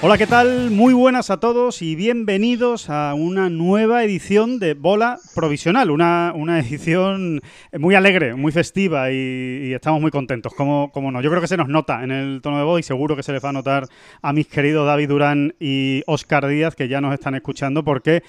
Hola, ¿qué tal? Muy buenas a todos y bienvenidos a una nueva edición de Bola Provisional, una, una edición muy alegre, muy festiva y, estamos muy contentos, como, como no. Yo creo que se nos nota en el tono de voz y seguro que se les va a notar a mis queridos David Durán y Oscar Díaz, que ya nos están escuchando, porque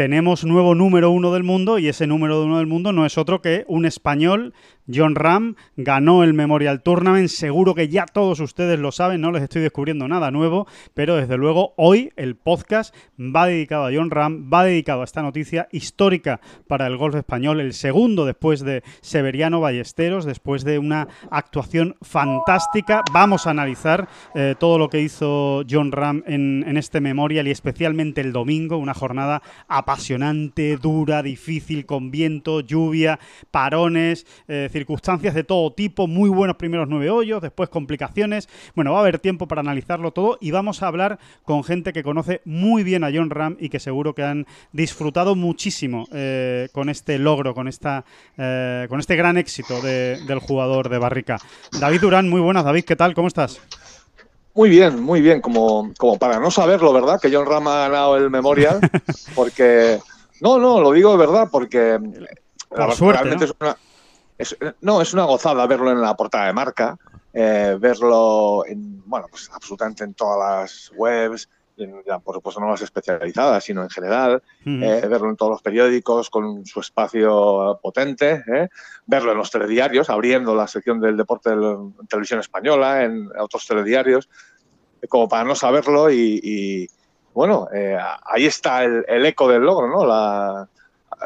tenemos nuevo número uno del mundo y ese número uno del mundo no es otro que un español, John Ram, ganó el Memorial Tournament, seguro que ya todos ustedes lo saben, no les estoy descubriendo nada nuevo, pero desde luego hoy el podcast va dedicado a John Ram, va dedicado a esta noticia histórica para el golf español, el segundo después de Severiano Ballesteros, después de una actuación fantástica. Vamos a analizar eh, todo lo que hizo John Ram en, en este Memorial y especialmente el domingo, una jornada apasionante, dura, difícil, con viento, lluvia, parones, eh, circunstancias de todo tipo, muy buenos primeros nueve hoyos, después complicaciones. Bueno, va a haber tiempo para analizarlo todo y vamos a hablar con gente que conoce muy bien a John Ram y que seguro que han disfrutado muchísimo eh, con este logro, con esta, eh, con este gran éxito de- del jugador de Barrica. David Durán, muy buenas, David, ¿qué tal? ¿Cómo estás? Muy bien, muy bien, como, como para no saberlo, ¿verdad? Que John Ram ha ganado el Memorial, porque... No, no, lo digo de verdad, porque la verdad, suerte, realmente ¿no? es una... es- no, es una gozada verlo en la portada de marca, eh, verlo en, bueno, pues absolutamente en todas las webs, por supuesto no las especializadas, sino en general, Ujú. eh, verlo en todos los periódicos con su espacio potente, ¿eh? verlo en los telediarios, abriendo la sección del deporte en televisión española, en otros telediarios, eh, como para no saberlo y, y, bueno, eh, ahí está el, el eco del logro, ¿no? La,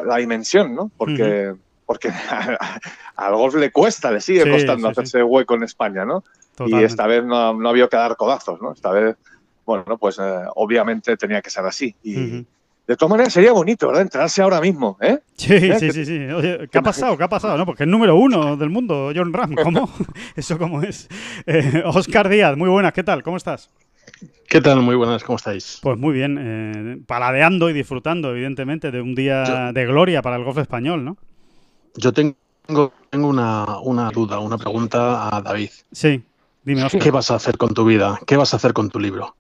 la dimensión, ¿no? Porque, porque al golf le cuesta, le sigue Sí, costando sí, sí. hacerse hueco en España, ¿no? Y Totalmente. esta vez no, no había que dar codazos, ¿no? Esta vez, bueno, pues eh, obviamente tenía que ser así. Y de todas maneras sería bonito, ¿verdad? Entrarse ahora mismo, ¿eh? Sí, Mira sí, sí, sí. Oye, ¿qué ha pasado? ¿Qué ha pasado? No, porque es número uno del mundo, John Ram. ¿Cómo? ¿Eso cómo es? Eh, Oscar Díaz, muy buenas, ¿qué tal? ¿Cómo estás? ¿Qué tal? Muy buenas, ¿cómo estáis? Pues muy bien, eh, paladeando y disfrutando, evidentemente, de un día Yo- de gloria para el golf español, ¿no? Yo tengo, tengo una, una duda, una pregunta a David. Sí, dime, Oscar. ¿Qué vas a hacer con tu vida? ¿Qué vas a hacer con tu libro?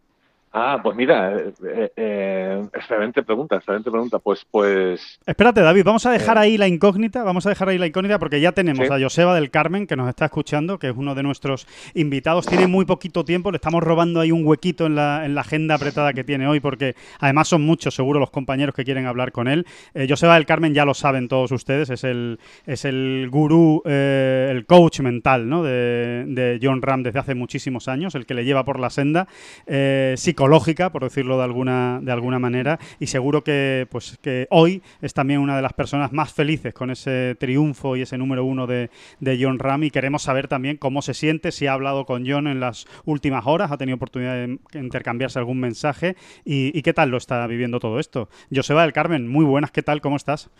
Ah, pues mira, eh, eh, eh, excelente pregunta, excelente pregunta. Pues, pues, Espérate, David, vamos a dejar ahí la incógnita, vamos a dejar ahí la incógnita porque ya tenemos Sí. a Joseba del Carmen que nos está escuchando, que es uno de nuestros invitados. Tiene muy poquito tiempo, le estamos robando ahí un huequito en la, en la agenda apretada que tiene hoy porque además son muchos seguro los compañeros que quieren hablar con él. Eh, Joseba del Carmen ya lo saben todos ustedes, es el, es el gurú, el coach mental ¿no? de, de John Ram desde hace muchísimos años, el que le lleva por la senda eh, psicológica, por decirlo de alguna, de alguna manera, y seguro que, pues, que hoy es también una de las personas más felices con ese triunfo y ese número uno de, de John Ram y queremos saber también cómo se siente, si ha hablado con John en las últimas horas, ha tenido oportunidad de intercambiarse algún mensaje y, y qué tal lo está viviendo todo esto. Joseba del Carmen, muy buenas, ¿qué tal? ¿Cómo estás?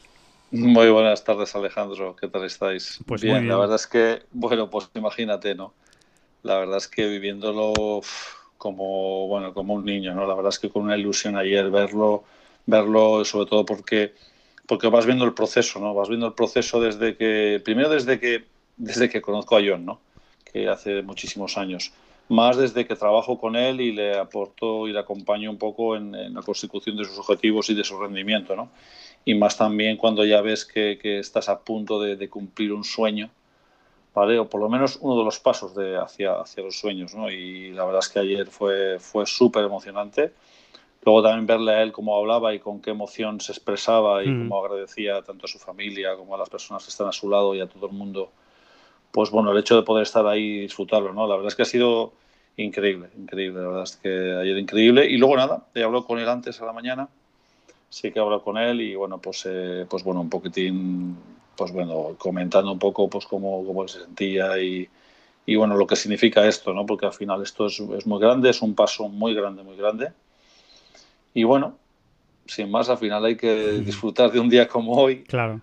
Muy buenas tardes, Alejandro. ¿Qué tal estáis? Pues bien, muy bien. la verdad es que, bueno, pues imagínate, ¿no? La verdad es que viviéndolo uf, como, bueno, como un niño, ¿no? La verdad es que con una ilusión ayer verlo, verlo, sobre todo porque, porque vas viendo el proceso, ¿no? Vas viendo el proceso desde que, primero desde que, desde que conozco a John, ¿no? Que hace muchísimos años. Más desde que trabajo con él y le aporto y le acompaño un poco en, la consecución de sus objetivos y de su rendimiento, ¿no? y más también cuando ya ves que, estás a punto de, cumplir un sueño, ¿vale? O por lo menos uno de los pasos de, hacia, hacia los sueños, ¿no? Y la verdad es que ayer fue, fue súper emocionante. Luego también verle a él cómo hablaba y con qué emoción se expresaba y Mm. cómo agradecía tanto a su familia como a las personas que están a su lado y a todo el mundo. Pues bueno, el hecho de poder estar ahí y disfrutarlo, ¿no? La verdad es que ha sido increíble, increíble, la verdad es que ayer increíble. Y luego nada, he hablado con él antes a la mañana, sí que he hablado con él y bueno, pues, eh, pues bueno, un poquitín, pues bueno, comentando un poco pues cómo, cómo se sentía y, y bueno, lo que significa esto, ¿no? Porque al final esto es, es muy grande, es un paso muy grande, muy grande. Y bueno, sin más, al final hay que disfrutar de un día como hoy. Claro.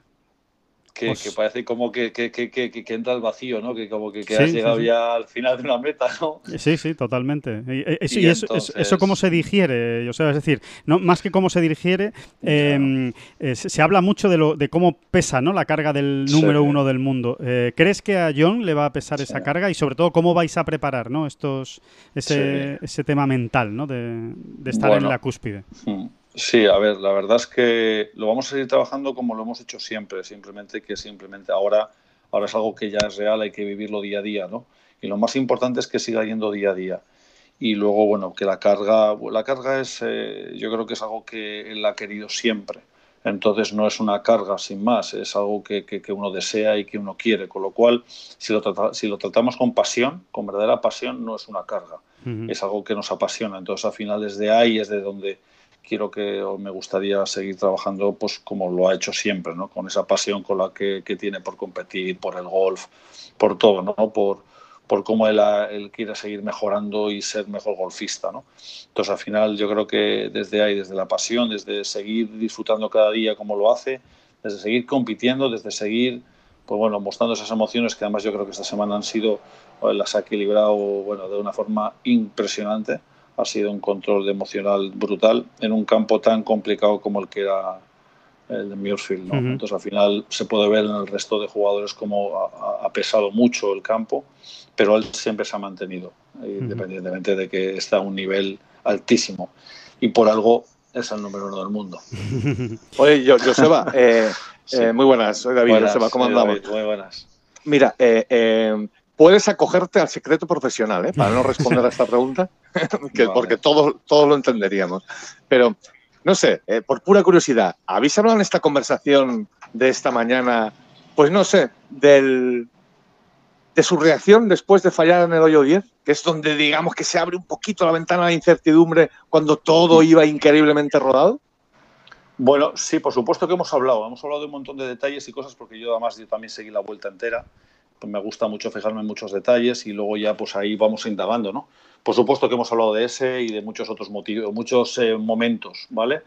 Que, Pues- que parece como que, que, que, entra al vacío, ¿no? Que como que, Sí, has llegado sí. ya al final de una meta, ¿no? Sí, sí, totalmente. Y, y- eso, Y y eso, entonces- eso cómo se digiere, o sea, es decir, no, más que cómo se digiere, eh, eh, se, se habla mucho de, lo, de cómo pesa ¿no? la carga del número uno del mundo. Eh, ¿Crees que a John le va a pesar esa carga? Y sobre todo, ¿cómo vais a preparar ¿no? Estos, ese, ese tema mental ¿no? de, de estar en la cúspide? Mm. Sí, a ver, la verdad es que lo vamos a seguir trabajando como lo hemos hecho siempre, simplemente que simplemente ahora, ahora es algo que ya es real, hay que vivirlo día a día, ¿no? Y lo más importante es que siga yendo día a día. Y luego, bueno, que la carga, la carga es, eh, yo creo que es algo que él ha querido siempre. Entonces no es una carga sin más, es algo que, que- que uno desea y que uno quiere. Con lo cual, si lo, trata- si lo tratamos con pasión, con verdadera pasión, no es una carga es algo que nos apasiona. Entonces, al final, desde ahí es de donde quiero que o me gustaría seguir trabajando, pues como lo ha hecho siempre, ¿no? Con esa pasión con la que, que tiene por competir, por el golf, por todo, ¿no? Por, por cómo él, él quiere seguir mejorando y ser mejor golfista, ¿no? Entonces, al final, yo creo que desde ahí, desde la pasión, desde seguir disfrutando cada día como lo hace, desde seguir compitiendo, desde seguir, pues bueno, mostrando esas emociones que además yo creo que esta semana han sido, las ha equilibrado, bueno, de una forma impresionante. Ha sido un control de emocional brutal en un campo tan complicado como el que era el de Muirfield. ¿no? Ujú. Entonces, al final se puede ver en el resto de jugadores cómo ha, ha- pesado mucho el campo, pero él siempre se ha mantenido, eh, independientemente de que está a un nivel altísimo. Y por algo es el número uno del mundo. Oye, yo, Joseba, eh, Sí. eh, muy buenas, soy David, Buenas, Joseba, ¿cómo andamos? David, muy buenas. Mira, eh, eh, puedes acogerte al secreto profesional, ¿eh? para no responder a esta pregunta, que- Vale. porque todos todos lo entenderíamos. Pero, no sé, eh, por pura curiosidad, ¿habéis hablado en esta conversación de esta mañana, pues no sé, del, de su reacción después de fallar en el hoyo 10? Que es donde digamos que se abre un poquito la ventana de incertidumbre cuando todo iba increíblemente rodado. Bueno, sí, por supuesto que hemos hablado. Hemos hablado de un montón de detalles y cosas porque yo además yo también seguí la vuelta entera. Pues me gusta mucho fijarme en muchos detalles y luego ya pues ahí vamos indagando, ¿no? Por supuesto que hemos hablado de ese y de muchos otros motivos, muchos eh, momentos, ¿vale?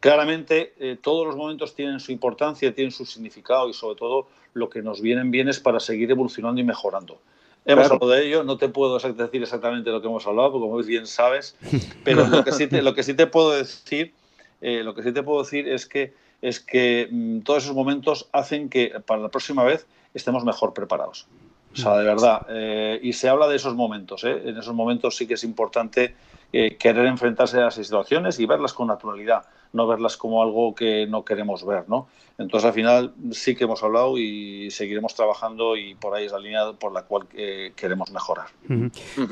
Claramente eh, todos los momentos tienen su importancia, tienen su significado y sobre todo lo que nos vienen bien es para seguir evolucionando y mejorando. Hemos Claro. hablado de ello, no te puedo decir exactamente lo que hemos hablado, porque como bien sabes, pero lo que sí te, lo que sí te puedo decir, eh, lo que sí te puedo decir es que es que mm, todos esos momentos hacen que para la próxima vez estemos mejor preparados. O sea, de verdad. eh, y se habla de esos momentos. ¿eh? En esos momentos sí que es importante eh, querer enfrentarse a esas situaciones y verlas con naturalidad, no verlas como algo que no queremos ver, ¿no? Entonces, al final sí que hemos hablado y seguiremos trabajando y por ahí es la línea por la cual eh, queremos mejorar.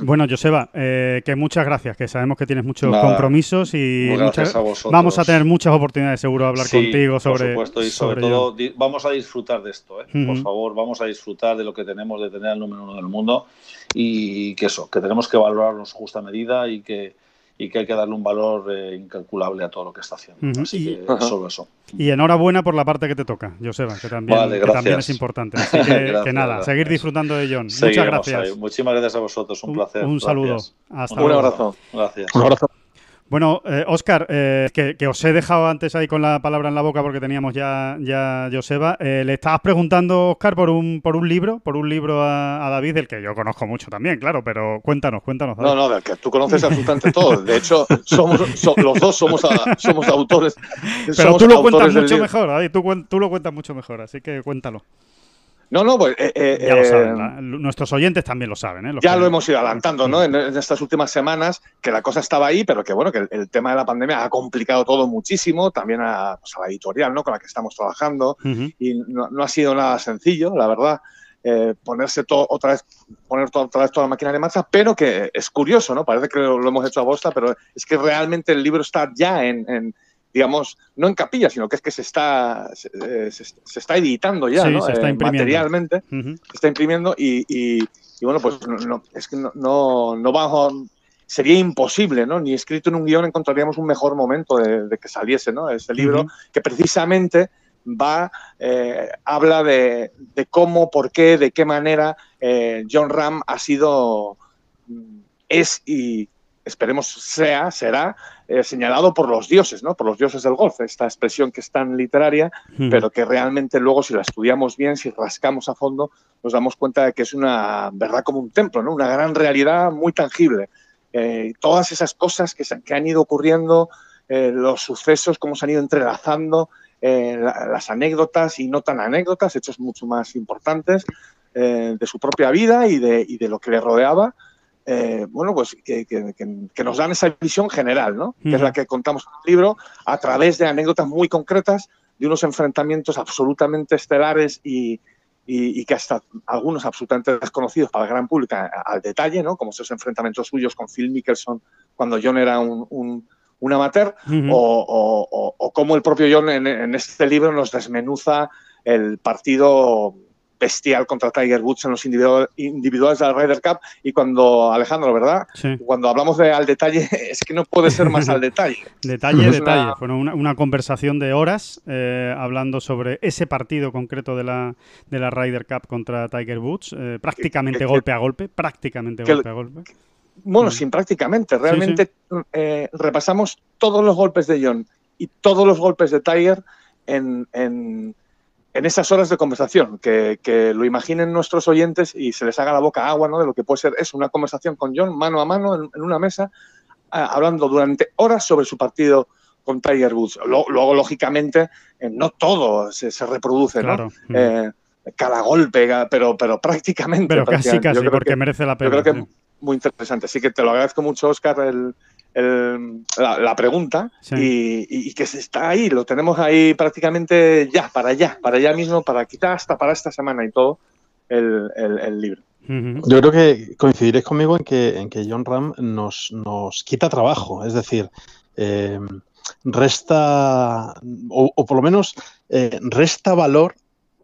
Bueno, Joseba, eh, que muchas gracias, que sabemos que tienes muchos Nada. compromisos y muchas- a vamos a tener muchas oportunidades seguro de hablar Sí, contigo sobre Por supuesto, y sobre, sobre todo vamos a disfrutar de esto, ¿eh? Por favor, vamos a disfrutar de lo que tenemos de tener el número uno del mundo y que eso, que tenemos que valorarlo en su justa medida y que, y que hay que darle un valor eh, incalculable a todo lo que está haciendo. Ujú. Así Y- que Ajá. solo eso. Y enhorabuena por la parte que te toca, Joseba, que también, Vale, que también es importante. Así que, nada, gracias. seguir disfrutando de John. Muchas gracias. ahí. Muchísimas gracias a vosotros, un, Un- placer. un saludo. Gracias. Hasta Un luego. abrazo. Gracias. Un abrazo. Bueno, eh, Oscar, eh, que, que os he dejado antes ahí con la palabra en la boca porque teníamos ya, ya Joseba. Eh, le estabas preguntando, Oscar, por un, por un libro, por un libro a, a David, del que yo conozco mucho también, claro, pero cuéntanos, cuéntanos. David. No, no, del que tú conoces absolutamente todo. De hecho, somos, so- los dos somos, a- somos autores. pero somos tú lo cuentas mucho mejor, David, tú, tú lo cuentas mucho mejor, así que cuéntalo. No, no, pues eh, eh, Ya lo eh, saben, la- nuestros oyentes también lo saben. ¿eh? Los ya que- lo hemos ido adelantando, ¿no? En, en estas últimas semanas, que la cosa estaba ahí, pero que bueno, que el, el tema de la pandemia ha complicado todo muchísimo, también a, pues, a la editorial, ¿no? Con la que estamos trabajando, y no, no ha sido nada sencillo, la verdad, eh, ponerse todo otra vez, poner to- otra vez toda la máquina en marcha, pero que es curioso, ¿no? Parece que lo, lo hemos hecho a bosta, pero es que realmente el libro está ya en, en, digamos, no en capilla, sino que es que se está, se, eh, se- se está editando ya, Sí, ¿no? se está Eh, materialmente se está imprimiendo y, y- y bueno, pues no, no, es que no, no, no vamos, sería imposible, ¿no? Ni escrito en un guion encontraríamos un mejor momento de, de que saliese, ¿no? Ese libro que precisamente va, eh, habla de, de cómo, por qué, de qué manera eh, John Ram ha sido, mm, es y, esperemos sea, será eh, señalado por los dioses, ¿no? Por los dioses del golf, esta expresión que es tan literaria, pero que realmente luego si la estudiamos bien, si rascamos a fondo, nos damos cuenta de que es una verdad como un templo, ¿no? Una gran realidad muy tangible. Eh, todas esas cosas que, que han ido ocurriendo, eh, los sucesos, cómo se han ido entrelazando, las anécdotas y no tan anécdotas, hechos mucho más importantes de su propia vida y de, y de lo que le rodeaba, eh, bueno, pues que, nos dan esa visión general, ¿no? Que es la que contamos en el libro a través de anécdotas muy concretas de unos enfrentamientos absolutamente estelares y, que hasta algunos absolutamente desconocidos para el gran público al detalle, ¿no? Como esos enfrentamientos suyos con Phil Mickelson cuando John era un, amateur, o, o, como el propio John en este libro nos desmenuza el partido bestial contra Tiger Woods en los individuales de la Ryder Cup y cuando, Alejandro, ¿verdad? Cuando hablamos de al detalle, es que no puede ser más al detalle. detalle, detalle. Fue una, conversación de horas eh, hablando sobre ese partido concreto de la, de la Ryder Cup contra Tiger Woods, eh, prácticamente golpe a golpe, prácticamente golpe a golpe. Bueno, mm. sin prácticamente, realmente eh, repasamos todos los golpes de John y todos los golpes de Tiger en en esas horas de conversación, que, lo imaginen nuestros oyentes y se les haga la boca agua ¿no? de lo que puede ser es una conversación con John mano a mano en, una mesa, hablando durante horas sobre su partido con Tiger Woods. Luego, lógicamente, eh, no todo se, reproduce, ¿no? Eh, cada golpe, pero, pero prácticamente. Pero casi, casi, porque merece la pena. Yo creo que muy interesante. Así que te lo agradezco mucho, Oscar, el, la, pregunta y, que se está ahí, lo tenemos ahí prácticamente ya, para allá, para allá mismo, para quitar hasta para esta semana y todo el, libro. Yo creo que coincidiréis conmigo en que, en que John Ram nos, nos quita trabajo, es decir, eh, resta, o, por lo menos eh, resta valor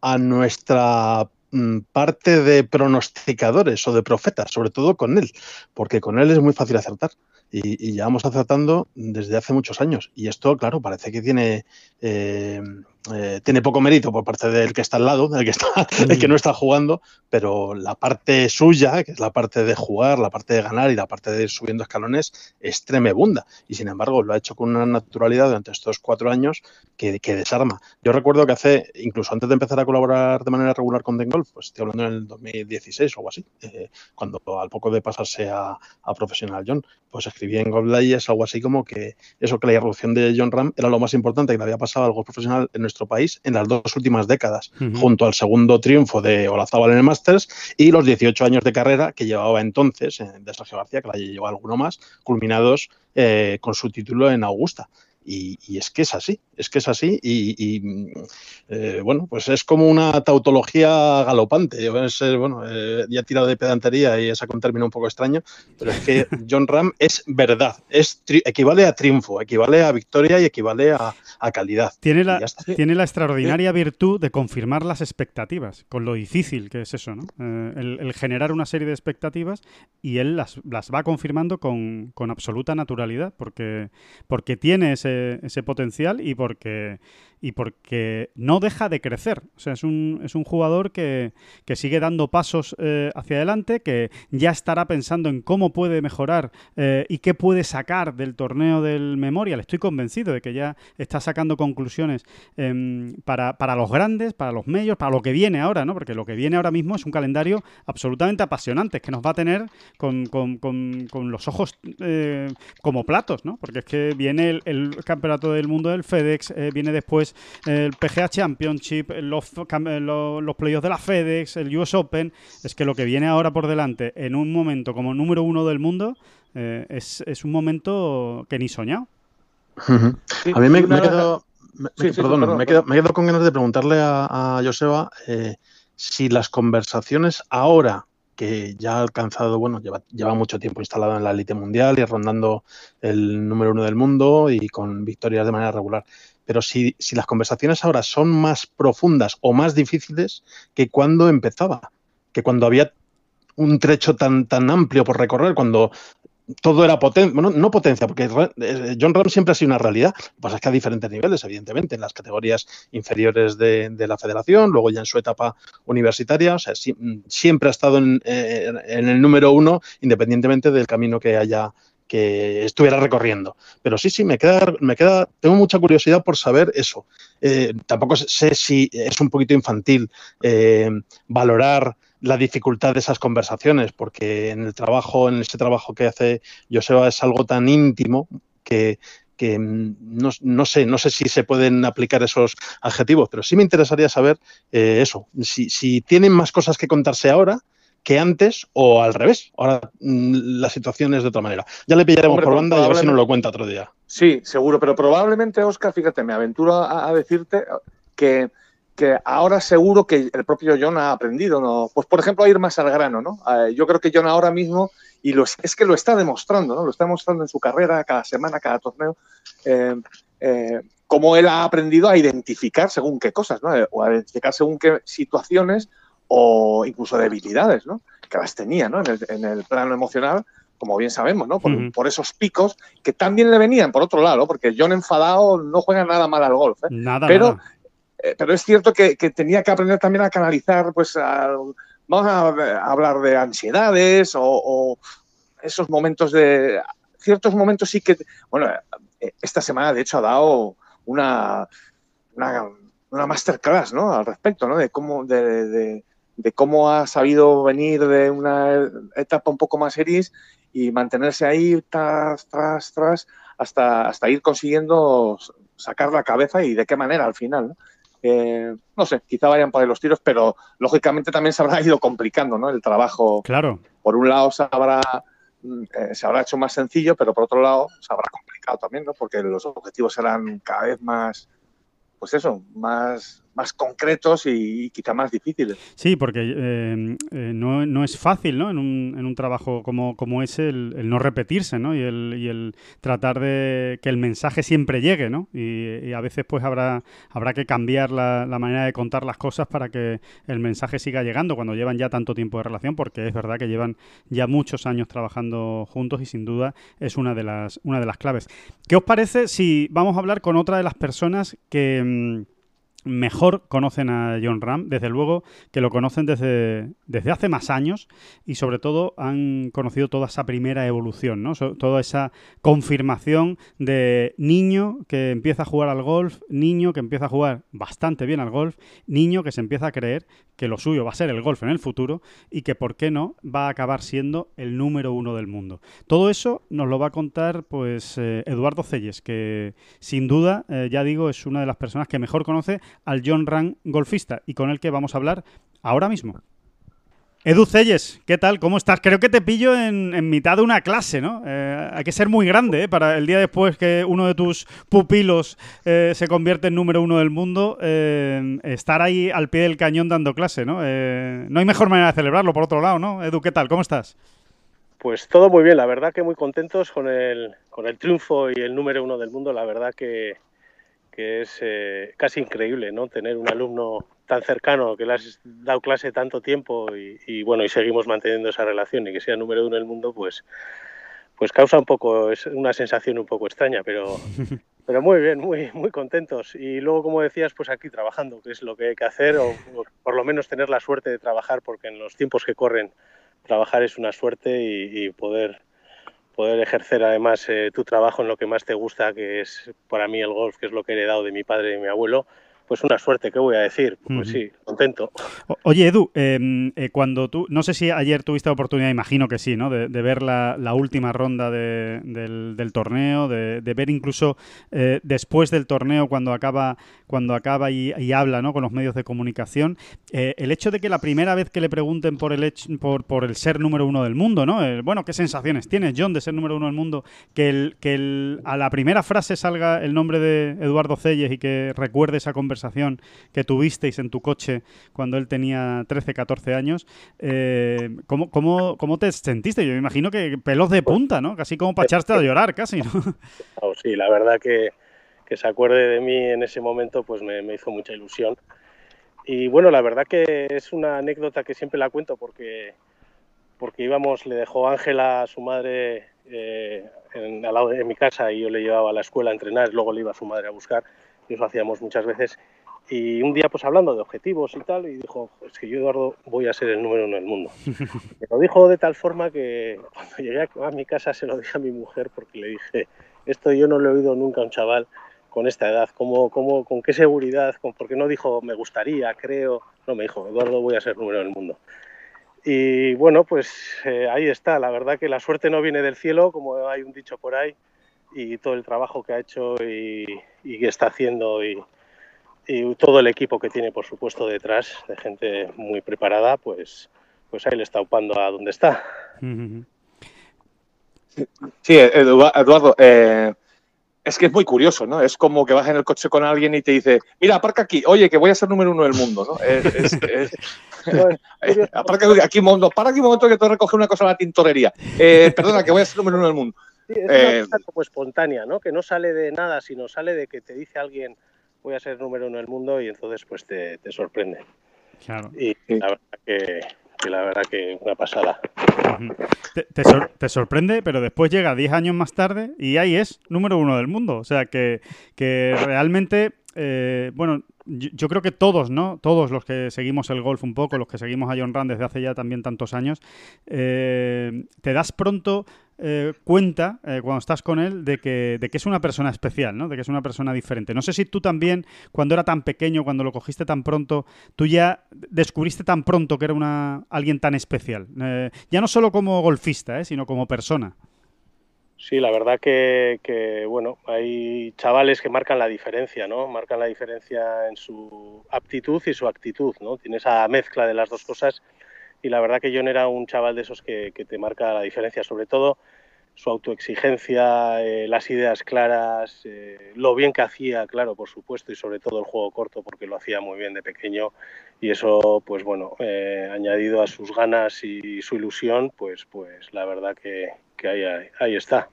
a nuestra mm, parte de pronosticadores o de profetas, sobre todo con él, porque con él es muy fácil acertar y, y llevamos acertando desde hace muchos años. Y esto, claro, parece que tiene eh, eh, tiene poco mérito por parte del que está al lado, del que, está, el que no está jugando, pero la parte suya, que es la parte de jugar, la parte de ganar y la parte de ir subiendo escalones, es tremebunda. Y sin embargo, lo ha hecho con una naturalidad durante estos cuatro años que, desarma. Yo recuerdo que hace, incluso antes de empezar a colaborar de manera regular con Golf, pues estoy hablando en el 2016 o algo así, eh, cuando al poco de pasarse a, profesional John, pues escribí en Golf algo así como que eso, que la irrupción de John Ram era lo más importante que le había pasado al golf profesional en nuestro país en las dos últimas décadas, junto al segundo triunfo de Olazábal en el Masters y los 18 años de carrera que llevaba entonces eh, de Sergio García, que la llevó alguno más, culminados eh, con su título en Augusta. Y, es que es así, es que es así y, eh, bueno, pues es como una tautología galopante. bueno, eh, ya he tirado de pedantería y he sacado un término un poco extraño, pero es que John Ram es verdad, es equivale a triunfo, equivale a victoria y equivale a, calidad. Tiene la, tiene la extraordinaria virtud de confirmar las expectativas, con lo difícil que es eso, ¿no? Eh, el, generar una serie de expectativas y él las, las va confirmando con, con absoluta naturalidad, porque, porque tiene ese ese, potencial y porque y porque no deja de crecer. O sea, es un, es un jugador que, sigue dando pasos eh, hacia adelante, que ya estará pensando en cómo puede mejorar eh, y qué puede sacar del torneo del Memorial. Estoy convencido de que ya está sacando conclusiones em, para, los grandes, para los medios, para lo que viene ahora, ¿no? Porque lo que viene ahora mismo es un calendario absolutamente apasionante, que nos va a tener con, los ojos eh, como platos, ¿no? Porque es que viene el Campeonato del Mundo del FedEx, viene después el PGA Championship, los, los, playoffs de la FedEx, el US Open. Es que lo que viene ahora por delante, en un momento como número uno del mundo, eh, es, un momento que ni soñado. a mí me, quedo, me, quedo, con ganas de preguntarle a, Joseba eh, si las conversaciones ahora que ya ha alcanzado, bueno, lleva, lleva mucho tiempo instalado en la élite mundial y rondando el número uno del mundo y con victorias de manera regular pero si, si las conversaciones ahora son más profundas o más difíciles que cuando empezaba, que cuando había un trecho tan, tan amplio por recorrer, cuando todo era potencia, bueno, no potencia, porque eh, John Ram siempre ha sido una realidad, lo pasa es que a diferentes niveles, evidentemente, en las categorías inferiores de, la federación, luego ya en su etapa universitaria, o sea, siempre ha estado en, eh, en, el número uno, independientemente del camino que haya que estuviera recorriendo. Pero sí, sí, me queda, me queda, tengo mucha curiosidad por saber eso. Eh, tampoco sé si es un poquito infantil eh, valorar la dificultad de esas conversaciones, porque en el trabajo, en ese trabajo que hace Joseba es algo tan íntimo que, no, sé, no sé si se pueden aplicar esos adjetivos, pero sí me interesaría saber eh, eso, si tienen más cosas que contarse ahora que antes o al revés. Ahora mm, la situación es de otra manera. Ya le pillaremos por banda y a ver si nos lo cuenta otro día. Sí, seguro, pero probablemente, Oscar, fíjate, me aventuro a, decirte que, que, ahora seguro que el propio John ha aprendido, ¿no? Pues, por ejemplo, a ir más al grano, ¿no? Eh, yo creo que John ahora mismo, y lo, es que lo está demostrando, ¿no? Lo está demostrando en su carrera, cada semana, cada torneo, eh, eh, cómo él ha aprendido a identificar según qué cosas, ¿no? O a identificar según qué situaciones o incluso debilidades, ¿no? Que las tenía, ¿no? En el, plano emocional, como bien sabemos, ¿no? Por, esos picos que también le venían, por otro lado, porque John enfadado no juega nada mal al golf, ¿eh? Nada, pero, eh, pero es cierto que, tenía que aprender también a canalizar, pues, vamos a, hablar de ansiedades o, esos momentos de... Ciertos momentos sí que... Bueno, eh, esta semana, de hecho, ha dado una, una, masterclass, ¿no? Al respecto, ¿no? De cómo... de de cómo ha sabido venir de una etapa un poco más gris y mantenerse ahí tras, tras, tras, hasta, hasta ir consiguiendo sacar la cabeza y de qué manera al final. ¿no? Eh, no sé, quizá vayan por ahí los tiros, pero lógicamente también se habrá ido complicando ¿no? el trabajo. Claro. Por un lado se habrá, eh, se habrá hecho más sencillo, pero por otro lado se habrá complicado también, ¿no? porque los objetivos serán cada vez más, pues eso, más, más concretos y, quizá más difíciles. Sí, porque eh, eh, no, no, es fácil ¿no? en, un, en un trabajo como, como ese el, no repetirse ¿no? Y, el, y el tratar de que el mensaje siempre llegue. ¿no? Y, a veces pues habrá, habrá que cambiar la, la, manera de contar las cosas para que el mensaje siga llegando cuando llevan ya tanto tiempo de relación, porque es verdad que llevan ya muchos años trabajando juntos y sin duda es una de las, una de las claves. ¿Qué os parece si vamos a hablar con otra de las personas que mm, mejor conocen a John Ram, desde luego que lo conocen desde, desde hace más años y sobre todo han conocido toda esa primera evolución, ¿no? toda esa confirmación de niño que empieza a jugar al golf, niño que empieza a jugar bastante bien al golf, niño que se empieza a creer que lo suyo va a ser el golf en el futuro y que, ¿por qué no?, va a acabar siendo el número uno del mundo. Todo eso nos lo va a contar, pues, eh, Eduardo Celles, que sin duda, eh, ya digo, es una de las personas que mejor conoce al John Rang golfista y con el que vamos a hablar ahora mismo. Edu Celles, ¿qué tal? ¿Cómo estás? Creo que te pillo en, mitad de una clase, ¿no? Eh, hay que ser muy grande ¿eh? para el día después que uno de tus pupilos eh, se convierte en número uno del mundo, estar ahí al pie del cañón dando clase, ¿no? no hay mejor manera de celebrarlo, por otro lado, ¿no? Edu, ¿qué tal? ¿Cómo estás? Pues todo muy bien, la verdad que muy contentos con el, con el triunfo y el número uno del mundo, la verdad que, es eh, casi increíble, ¿no? Tener un alumno tan cercano que le has dado clase tanto tiempo y, bueno y seguimos manteniendo esa relación y que sea número uno en el mundo, pues pues causa un poco es una sensación un poco extraña, pero pero muy bien, muy muy contentos. Y luego como decías, pues aquí trabajando, que es lo que hay que hacer o, por lo menos tener la suerte de trabajar, porque en los tiempos que corren trabajar es una suerte y poder poder ejercer además eh, tu trabajo en lo que más te gusta, que es para mí el golf, que es lo que he heredado de mi padre y de mi abuelo, pues una suerte, ¿qué voy a decir? Pues sí, contento. Oye, Edu, em, eh, cuando tú, no sé si ayer tuviste la oportunidad, imagino que sí, ¿no? De, ver la, última ronda del, torneo, de, ver incluso eh, después del torneo, cuando acaba, cuando acaba y, habla, ¿no? Con los medios de comunicación, eh, el hecho de que la primera vez que le pregunten por el hecho, por, por el ser número uno del mundo, ¿no? bueno, ¿qué sensaciones tienes, John, de ser número uno del mundo? Que, el, que el, a la primera frase salga el nombre de Eduardo Celles y que recuerde esa conversación conversación que tuvisteis en tu coche cuando él tenía 13, 14 años, eh, ¿cómo, cómo, cómo, te sentiste? Yo me imagino que pelos de punta, ¿no? Casi como para echarte a llorar, casi, ¿no? Oh, sí, la verdad que, que, se acuerde de mí en ese momento, pues me, hizo mucha ilusión. Y bueno, la verdad que es una anécdota que siempre la cuento porque, porque íbamos, le dejó Ángela a su madre eh, en, al lado de mi casa y yo le llevaba a la escuela a entrenar, luego le iba a su madre a buscar eso hacíamos muchas veces. Y un día, pues hablando de objetivos y tal, y dijo, es que yo, Eduardo, voy a ser el número uno del mundo. Me lo dijo de tal forma que cuando llegué a mi casa se lo dije a mi mujer porque le dije, esto yo no lo he oído nunca a un chaval con esta edad, ¿cómo, cómo, con qué seguridad? Con, porque no dijo, me gustaría, creo, no, me dijo, Eduardo, voy a ser número del mundo. Y bueno, pues eh, ahí está. La verdad que la suerte no viene del cielo, como hay un dicho por ahí, y todo el trabajo que ha hecho y, y que está haciendo y, y todo el equipo que tiene, por supuesto, detrás, de gente muy preparada, pues, pues ahí le está upando a donde está. Sí, Eduardo, eh, es que es muy curioso, ¿no? Es como que vas en el coche con alguien y te dice, mira, aparca aquí, oye, que voy a ser número uno del mundo, ¿no? Es, es, aparca aquí, no, para aquí un momento que te recoger una cosa a la tintorería. Eh, perdona, que voy a ser número uno del mundo. Sí, es una eh, cosa como espontánea, ¿no? Que no sale de nada, sino sale de que te dice alguien, voy a ser número uno del mundo y entonces pues te, te sorprende. Claro. Y la verdad que, que la verdad que una pasada. Te, te, sor te, sorprende, pero después llega 10 años más tarde y ahí es número uno del mundo. O sea que, que realmente, eh, bueno, yo, creo que todos, ¿no? Todos los que seguimos el golf un poco, los que seguimos a John Rand desde hace ya también tantos años, eh, te das pronto eh, cuenta, eh, cuando estás con él, de que, de que es una persona especial, ¿no? De que es una persona diferente. No sé si tú también, cuando era tan pequeño, cuando lo cogiste tan pronto, tú ya descubriste tan pronto que era una, alguien tan especial. Eh, ya no solo como golfista, sino como persona. Sí, la verdad que, que, bueno, hay chavales que marcan la diferencia, ¿no? Marcan la diferencia en su aptitud y su actitud, ¿no? Tiene esa mezcla de las dos cosas y la verdad que John era un chaval de esos que, que te marca la diferencia, sobre todo su autoexigencia, eh, las ideas claras, eh, lo bien que hacía, claro, por supuesto, y sobre todo el juego corto, porque lo hacía muy bien de pequeño, y eso, pues bueno, eh, añadido a sus ganas y su ilusión, pues, pues la verdad que, que ahí, ahí, ahí, está.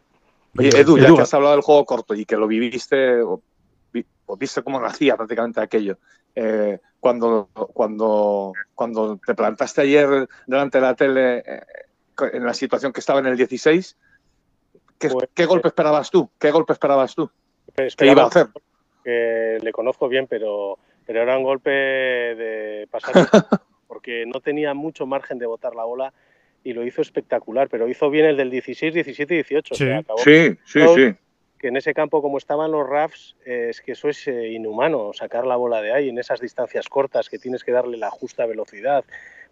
Oye, Edu, ya que has hablado del juego corto y que lo viviste, o, o viste cómo nacía prácticamente aquello, eh, cuando, cuando, cuando te plantaste ayer delante de la tele eh, en la situación que estaba en el 16, ¿qué, pues, ¿qué golpe esperabas tú? ¿Qué golpe esperabas tú? ¿Qué iba a hacer? Que le conozco bien, pero, pero era un golpe de pasar porque no tenía mucho margen de botar la bola y lo hizo espectacular, pero hizo bien el del 16, 17 y 18. Sí, o sea, acabó sí, sí, sí que en ese campo como estaban los RAFs, eh, es que eso es eh, inhumano, sacar la bola de ahí en esas distancias cortas que tienes que darle la justa velocidad,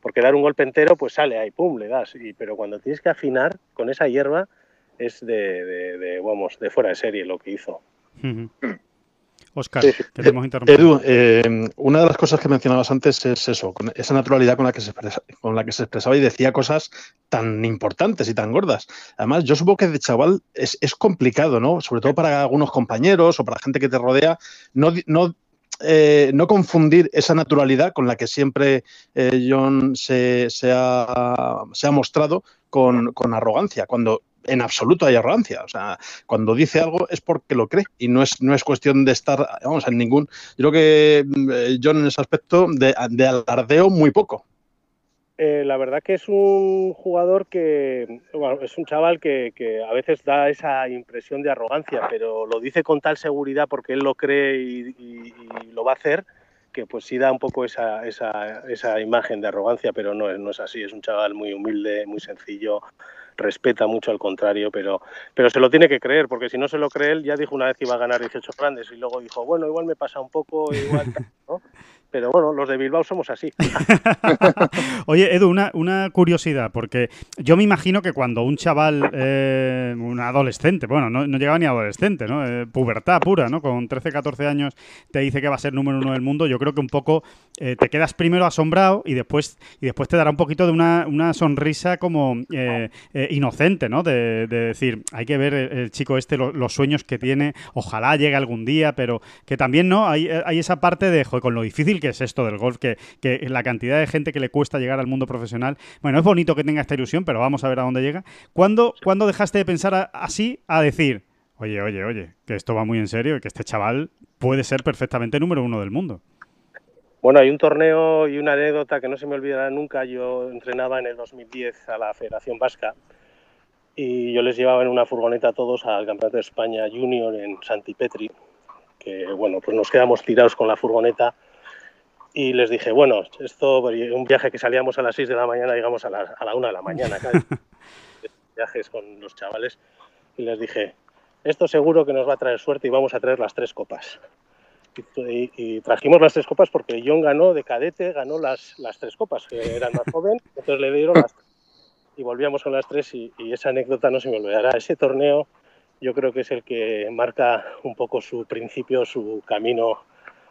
porque dar un golpe entero pues sale ahí, pum, le das, y, pero cuando tienes que afinar con esa hierba es de, de, de vamos, de fuera de serie lo que hizo. Uh -huh. Oscar, sí, sí. que te hemos interrumpido. Edu, eh, una de las cosas que mencionabas antes es eso, con esa naturalidad con la, que se expresa, con la que se expresaba y decía cosas tan importantes y tan gordas. Además, yo supongo que de chaval es, es complicado, ¿no? Sobre todo para algunos compañeros o para gente que te rodea, no, no eh, no confundir esa naturalidad con la que siempre eh, John se, se, ha, se, ha, mostrado con, con, arrogancia, cuando en absoluto hay arrogancia. O sea, cuando dice algo es porque lo cree y no es, no es cuestión de estar, vamos, en ningún. Yo creo que eh, John en ese aspecto de, de alardeo muy poco. Eh, la verdad que es un jugador que, bueno, es un chaval que, que, a veces da esa impresión de arrogancia, pero lo dice con tal seguridad porque él lo cree y, y, y lo va a hacer, que pues sí da un poco esa, esa, esa imagen de arrogancia, pero no, no es así, es un chaval muy humilde, muy sencillo, respeta mucho al contrario, pero, pero se lo tiene que creer, porque si no se lo cree él, ya dijo una vez que iba a ganar 18 grandes y luego dijo, bueno, igual me pasa un poco, igual. Pero bueno, los de Bilbao somos así. Oye, Edu, una, curiosidad, porque yo me imagino que cuando un chaval, eh, un adolescente, bueno, no, no, llegaba ni adolescente, ¿no? Eh, pubertad pura, ¿no? Con 13, 14 años te dice que va a ser número uno del mundo, yo creo que un poco eh, te quedas primero asombrado y después, y después te dará un poquito de una, sonrisa como eh, inocente, ¿no? De, de, decir, hay que ver el, chico este, lo, los sueños que tiene, ojalá llegue algún día, pero que también, ¿no? Hay, hay esa parte de, joder, con lo difícil que es esto del golf, que, que, la cantidad de gente que le cuesta llegar al mundo profesional. Bueno, es bonito que tenga esta ilusión, pero vamos a ver a dónde llega. ¿Cuándo, ¿cuándo dejaste de pensar así a decir, oye, oye, oye, que esto va muy en serio y que este chaval puede ser perfectamente número uno del mundo? Bueno, hay un torneo y una anécdota que no se me olvidará nunca. Yo entrenaba en el 2010 a la Federación Vasca y yo les llevaba en una furgoneta a todos al Campeonato de España Junior en Santipetri, que bueno, pues nos quedamos tirados con la furgoneta y les dije, bueno, esto, un viaje que salíamos a las 6 de la mañana, llegamos a la, a la 1 de la mañana, viajes con los chavales, y les dije, esto seguro que nos va a traer suerte y vamos a traer las tres copas. Y, trajimos las tres copas porque John ganó de cadete, ganó las, las tres copas, que eran más joven, entonces le dieron las y volvíamos con las tres y, y esa anécdota no se me olvidará. Ese torneo yo creo que es el que marca un poco su principio, su camino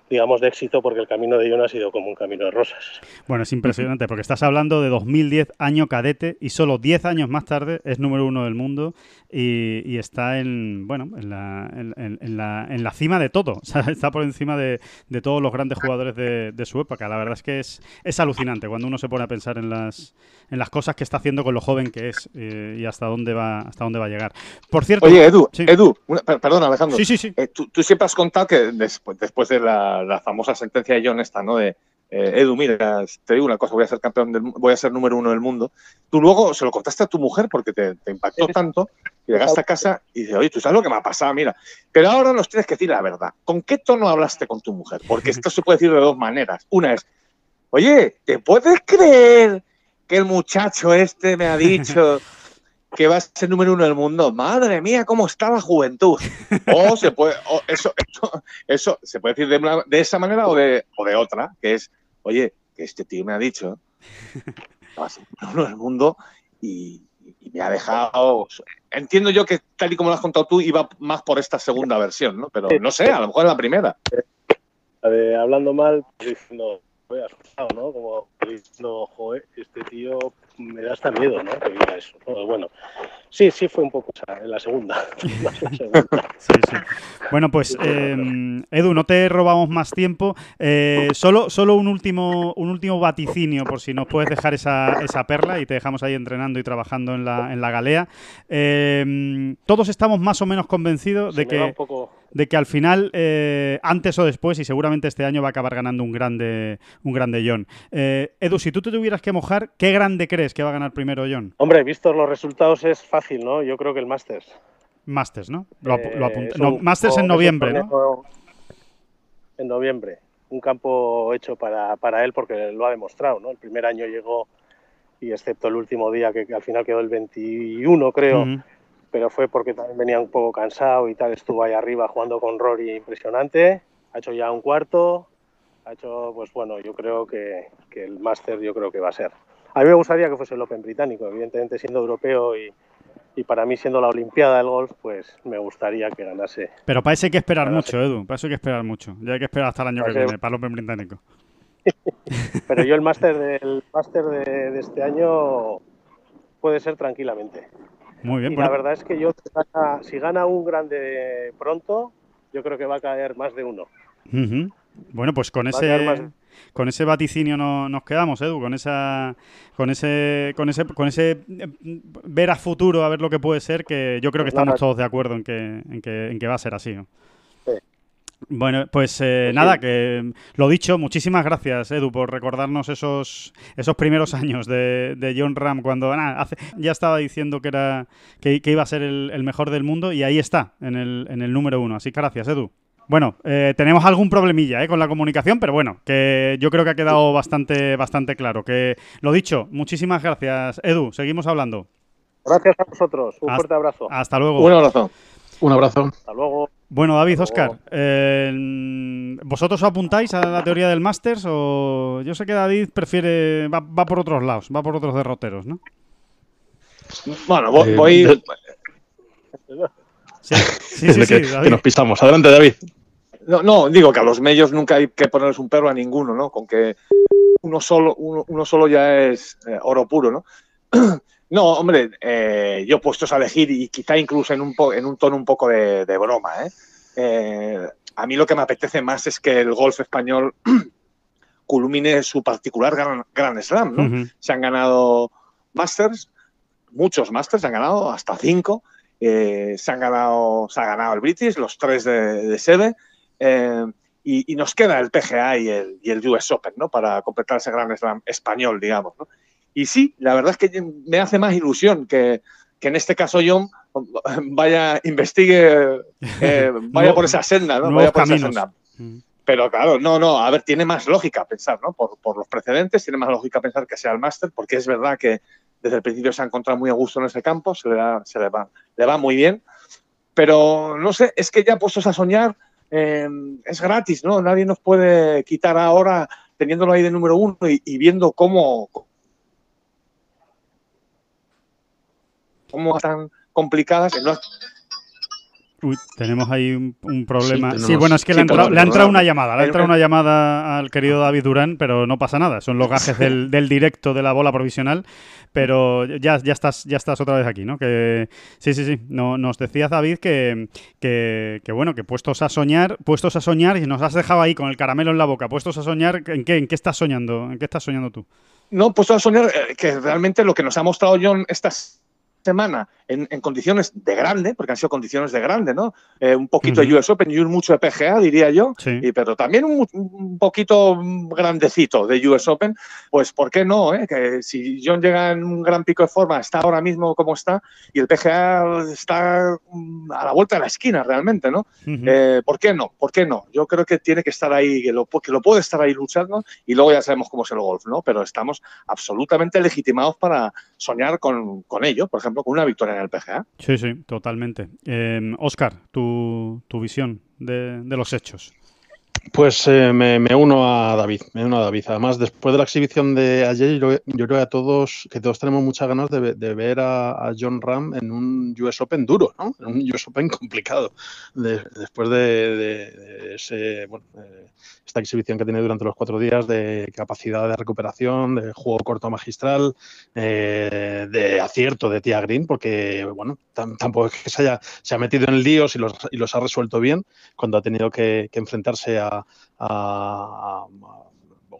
digamos, de éxito porque el camino de John ha sido como un camino de rosas. Bueno, es impresionante porque estás hablando de 2010, año cadete, y solo 10 años más tarde es número uno del mundo y, está en, bueno, en la, en, la, en la cima de todo. está por encima de, de, todos los grandes jugadores de, de, su época. La verdad es que es, es alucinante cuando uno se pone a pensar en las, en las cosas que está haciendo con lo joven que es eh, y hasta dónde va hasta dónde va a llegar. Por cierto... Oye, Edu, Edu, perdona Alejandro. Sí, sí, sí. Eh, tú, tú, siempre has contado que después, después de la la, famosa sentencia de John esta, ¿no? De eh, Edu, mira, te digo una cosa, voy a ser campeón del, voy a ser número uno del mundo. Tú luego se lo contaste a tu mujer porque te, impactó tanto y llegaste a casa y dices, oye, tú sabes lo que me ha pasado, mira. Pero ahora nos tienes que decir la verdad. ¿Con qué tono hablaste con tu mujer? Porque esto se puede decir de dos maneras. Una es, oye, ¿te puedes creer que el muchacho este me ha dicho que va a ser número uno del mundo. Madre mía, cómo está la juventud. O se puede, eso, eso, se puede decir de, esa manera o de, o de otra, que es, oye, que este tío me ha dicho que va a ser número uno del mundo y, me ha dejado. Entiendo yo que tal y como lo has contado tú, iba más por esta segunda versión, ¿no? Pero no sé, a lo mejor la primera. hablando mal, diciendo, voy asustado, ¿no? Como diciendo, joder, este tío me da hasta miedo, ¿no? Que diga eso. Bueno, sí, sí fue un poco en la segunda. sí, sí. Bueno, pues Edu, no te robamos más tiempo. Eh, solo, solo un último, un último vaticinio, por si nos puedes dejar esa, esa perla y te dejamos ahí entrenando y trabajando en la, en la galea. Em, todos estamos más o menos convencidos de que de que al final, eh, antes o después, y seguramente este año va a acabar ganando un grande, un grande John. Eh, Edu, si tú te tuvieras que mojar, ¿qué grande crees que va a ganar primero John? Hombre, visto los resultados es fácil, ¿no? Yo creo que el Masters. Masters, ¿no? Lo, eh, Masters en noviembre, ¿no? En noviembre. Un campo hecho para, para, él porque lo ha demostrado, ¿no? El primer año llegó y excepto el último día que, al final quedó el 21, creo pero fue porque también venía un poco cansado y tal, estuvo ahí arriba jugando con Rory impresionante, ha hecho ya un cuarto, ha hecho, pues bueno, yo creo que, el máster yo creo que va a ser. A mí me gustaría que fuese el Open británico, evidentemente siendo europeo y, para mí siendo la Olimpiada del golf, pues me gustaría que ganase. Pero para eso hay que esperar mucho, Edu, para eso hay que esperar mucho. Ya hay que esperar hasta el año que viene, para el Open británico. Pero yo el máster del máster de este año puede ser tranquilamente. Muy bien. Y la verdad es que yo, si gana un grande pronto, yo creo que va a caer más de uno. Bueno, pues con ese con ese vaticinio nos quedamos, Edu, con esa con ese con ese con ese eh, ver a futuro a ver lo que puede ser que yo creo que estamos todos de acuerdo en que en que, en que va a ser así. ¿no? Bueno, pues eh, nada, que lo dicho, muchísimas gracias, Edu, por recordarnos esos, esos primeros años de, John Ram, cuando ya estaba diciendo que, era, que, iba a ser el, mejor del mundo y ahí está, en el, en el número uno. Así que gracias, Edu. Bueno, eh, tenemos algún problemilla eh, con la comunicación, pero bueno, que yo creo que ha quedado bastante, bastante claro. Que lo dicho, muchísimas gracias, Edu. Seguimos hablando. Gracias a vosotros. Un fuerte abrazo. Hasta luego. Un abrazo. Un abrazo. Hasta luego. Bueno, David, Oscar, eh, ¿vosotros apuntáis a la teoría del Masters o yo sé que David prefiere, va, por otros lados, va por otros derroteros, ¿no? Bueno, voy... Eh, sí, sí, sí, que, nos pisamos. Adelante, David. No, no, digo que a los medios nunca hay que ponerles un perro a ninguno, ¿no? Con que uno solo, uno, solo ya es eh, oro puro, ¿no? No, hombre, eh, yo puestos a elegir y quizá incluso en un, en un tono un poco de, broma. ¿eh? ¿eh? a mí lo que me apetece más es que el golf español culmine su particular gran, slam. ¿no? Se han ganado Masters, muchos Masters, se han ganado hasta cinco. Eh, se han ganado, se ha ganado el British, los tres de, de Sebe. Y, y, nos queda el PGA y el, y el US Open, ¿no? Para completar ese gran slam español, digamos, ¿no? Y sí, la verdad es que me hace más ilusión que, en este caso John vaya, investigue, eh, vaya por esa senda, ¿no? Vaya por esa senda. Mm. Pero claro, no, no, a ver, tiene más lógica pensar, ¿no? Por, por los precedentes, tiene más lógica pensar que sea el máster, porque es verdad que desde el principio se ha encontrado muy a gusto en ese campo, se le, da, se le, va, le va muy bien. Pero no sé, es que ya puestos a soñar, eh, es gratis, ¿no? Nadie nos puede quitar ahora teniéndolo ahí de número uno y, viendo cómo, cómo están complicadas. Uy, tenemos ahí un, un problema. Sí, bueno, es que le, ha entrado, perdón, le ha entrado perdón. una llamada. Le ha entrado una llamada al querido David Durán, pero no pasa nada. Son los gajes del, del directo de la bola provisional. Pero ya, ya, estás, ya estás otra vez aquí, ¿no? Que, sí, sí, sí. No, nos decías, David, que, que, que, bueno, que puestos a soñar, puestos a soñar, y nos has dejado ahí con el caramelo en la boca, puestos a soñar, ¿en qué, en qué estás soñando? ¿En qué estás soñando tú? no puesto a soñar eh, que realmente lo que nos ha mostrado John esta semana en, en condiciones de grande, porque han sido condiciones de grande, ¿no? Eh, un poquito de US Open y un mucho de PGA, diría yo. Sí. Y, pero también un, un poquito grandecito de US Open, pues ¿por qué no? eh? Que si John llega en un gran pico de forma, está ahora mismo como está, y el PGA está mm, a la vuelta de la esquina realmente, ¿no? Eh, ¿Por qué no? ¿Por qué no? Yo creo que tiene que estar ahí, que lo, que lo puede estar ahí luchando y luego ya sabemos cómo es el golf, ¿no? Pero estamos absolutamente legitimados para soñar con, con ello, por ejemplo, con una victoria en el PGA. Sí, sí, totalmente. Eh, Oscar, tu, tu visión de, de los hechos. Pues eh, me, uno a David, me uno a David. Además, después de la exhibición de ayer, yo, yo creo que a todos, que todos tenemos muchas ganas de, de ver a, John Ram en un US Open duro, ¿no? En un US Open complicado. De- después de, ese, bueno, esta exhibición que tiene durante los cuatro días de capacidad de recuperación, de juego corto magistral, eh, de acierto de Tia Green, porque, bueno, tam- tampoco es que se haya, ha metido en líos y los, y los ha resuelto bien cuando ha tenido que enfrentarse a,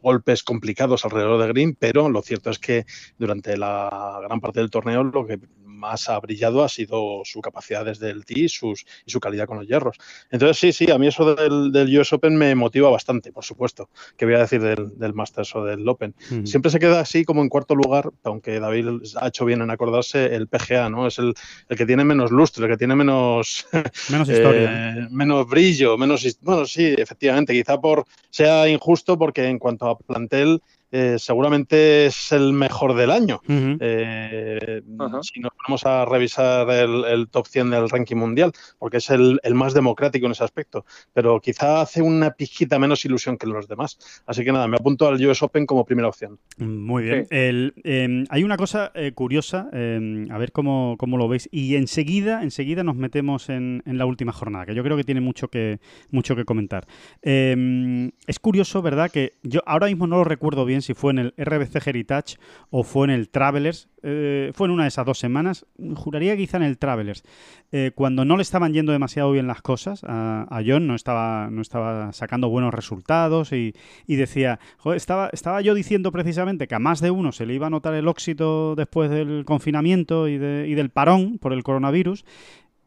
golpes complicados alrededor de Green, pero lo cierto es que durante la gran parte del torneo lo que más ha brillado ha sido su capacidad desde el tee sus, y su calidad con los hierros. Entonces, sí, sí, a mí eso del, del US Open me motiva bastante, por supuesto. ¿Qué voy a decir del, del Masters o del Open? Siempre se queda así como en cuarto lugar, aunque David ha hecho bien en acordarse, el PGA, ¿no? Es el, el que tiene menos lustre, el que tiene menos, Menos historia. eh, menos brillo, menos. Bueno, sí, efectivamente, quizá por sea injusto porque en cuanto a plantel, eh, seguramente es el mejor del año. Eh, si nos ponemos a revisar el, el top 100 del ranking mundial, porque es el, el más democrático en ese aspecto, pero quizá hace una pizquita menos ilusión que los demás. Así que nada, me apunto al US Open como primera opción. Muy bien. Sí. El, eh, hay una cosa eh, curiosa, eh, a ver cómo, cómo lo veis, y enseguida, enseguida nos metemos en, en la última jornada, que yo creo que tiene mucho que, mucho que comentar. Eh, es curioso, ¿verdad? Que yo ahora mismo no lo recuerdo bien si fue en el RBC Heritage o fue en el Travelers. eh, fue en una de esas dos semanas. Juraría quizá en el Travelers. Eh, cuando no le estaban yendo demasiado bien las cosas a, John, no estaba, no estaba sacando buenos resultados y, y decía, "Joder, estaba, estaba yo diciendo precisamente que a más de uno se le iba a notar el óxido después del confinamiento y del parón por el coronavirus.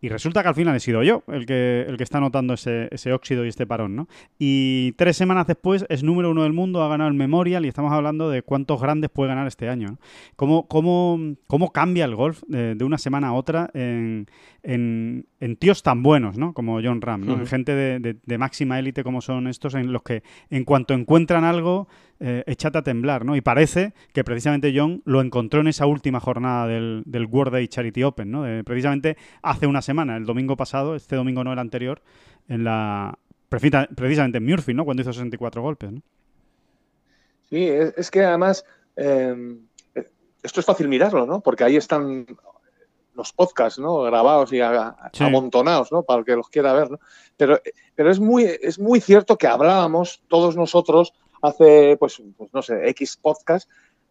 Y resulta que al final he sido yo el que, el que está notando ese, ese óxido y este parón, ¿no? Y tres semanas después es número uno del mundo, ha ganado el Memorial y estamos hablando de cuántos grandes puede ganar este año. ¿no? ¿Cómo, cómo, cómo cambia el golf de, de una semana a otra en, en, en tíos tan buenos, ¿no? Como John Ram, ¿no? En Ujú. gente de, de- de máxima élite como son estos, en los que en cuanto encuentran algo, eh, échate a temblar, ¿no? Y parece que precisamente John lo encontró en esa última jornada del, del World Day Charity Open, ¿no? De- precisamente hace una semana, el domingo pasado, este domingo no el anterior, en la precisa- precisamente en Murphy, ¿no? Cuando hizo 64 golpes, ¿no? Sí, es, es que además eh, esto es fácil mirarlo, ¿no? Porque ahí están los podcasts, ¿no? Grabados y a- Sí. amontonados, ¿no? Para el que los quiera ver, ¿no? Pero, pero es, muy, es muy cierto que hablábamos todos nosotros hace, pues, pues no sé, X podcast,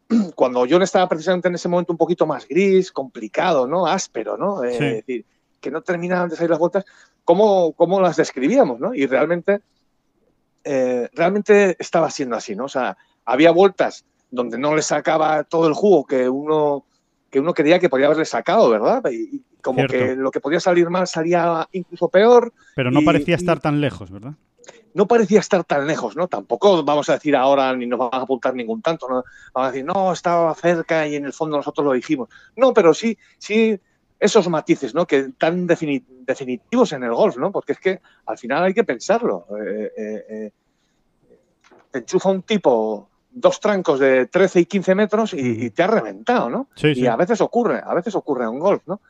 cuando John estaba precisamente en ese momento un poquito más gris, complicado, ¿no? Áspero, ¿no? Eh, Sí. Es decir, que no terminaban de salir las vueltas, ¿cómo, cómo las describíamos, ¿no? Y realmente, eh, realmente estaba siendo así, ¿no? O sea, había vueltas donde no le sacaba todo el jugo que uno, que uno creía que podía haberle sacado, ¿verdad? Y, y como Cierto. que lo que podía salir mal salía incluso peor, Pero no Y- parecía estar tan lejos, ¿verdad? no parecía estar tan lejos, ¿no? Tampoco vamos a decir ahora ni nos van a apuntar ningún tanto, ¿no? Vamos a decir, no, estaba cerca y en el fondo nosotros lo dijimos. No, pero sí, sí, esos matices, ¿no? Que tan defini- definitivos en el golf, ¿no? Porque es que al final hay que pensarlo. Eh, eh, eh, te enchufa un tipo dos trancos de 13 y 15 metros y, te ha reventado, ¿no? Sí, sí. Y a veces ocurre, a veces ocurre en un golf, ¿no?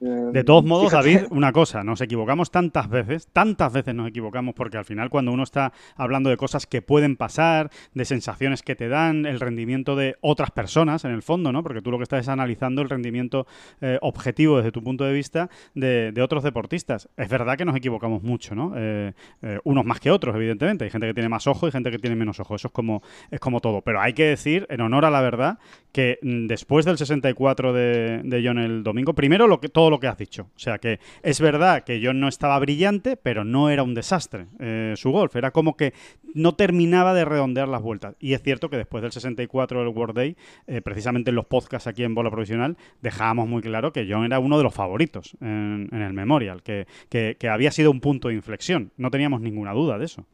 Em, de todos modos, David, una cosa, nos equivocamos tantas veces, tantas veces nos equivocamos, porque al final cuando uno está hablando de cosas que pueden pasar, de sensaciones que te dan, el rendimiento de otras personas, en el fondo, ¿no? Porque tú lo que estás es analizando el rendimiento eh, objetivo desde tu punto de vista de, otros deportistas. Es verdad que nos equivocamos mucho, ¿no? Eh, eh, unos más que otros, evidentemente. Hay gente que tiene más ojo y gente que tiene menos ojo. Eso es como, es como todo. Pero hay que decir, en honor a la verdad, que mm, después del 64 de, de John el domingo, primero lo que todo lo que has dicho. O sea que es verdad que John no estaba brillante, pero no era un desastre eh, su golf. Era como que no terminaba de redondear las vueltas. Y es cierto que después del 64 del World Day, eh, precisamente en los podcasts aquí en Bola Provisional, dejábamos muy claro que John era uno de los favoritos en, el Memorial, que, que había sido un punto de inflexión. No teníamos ninguna duda de eso.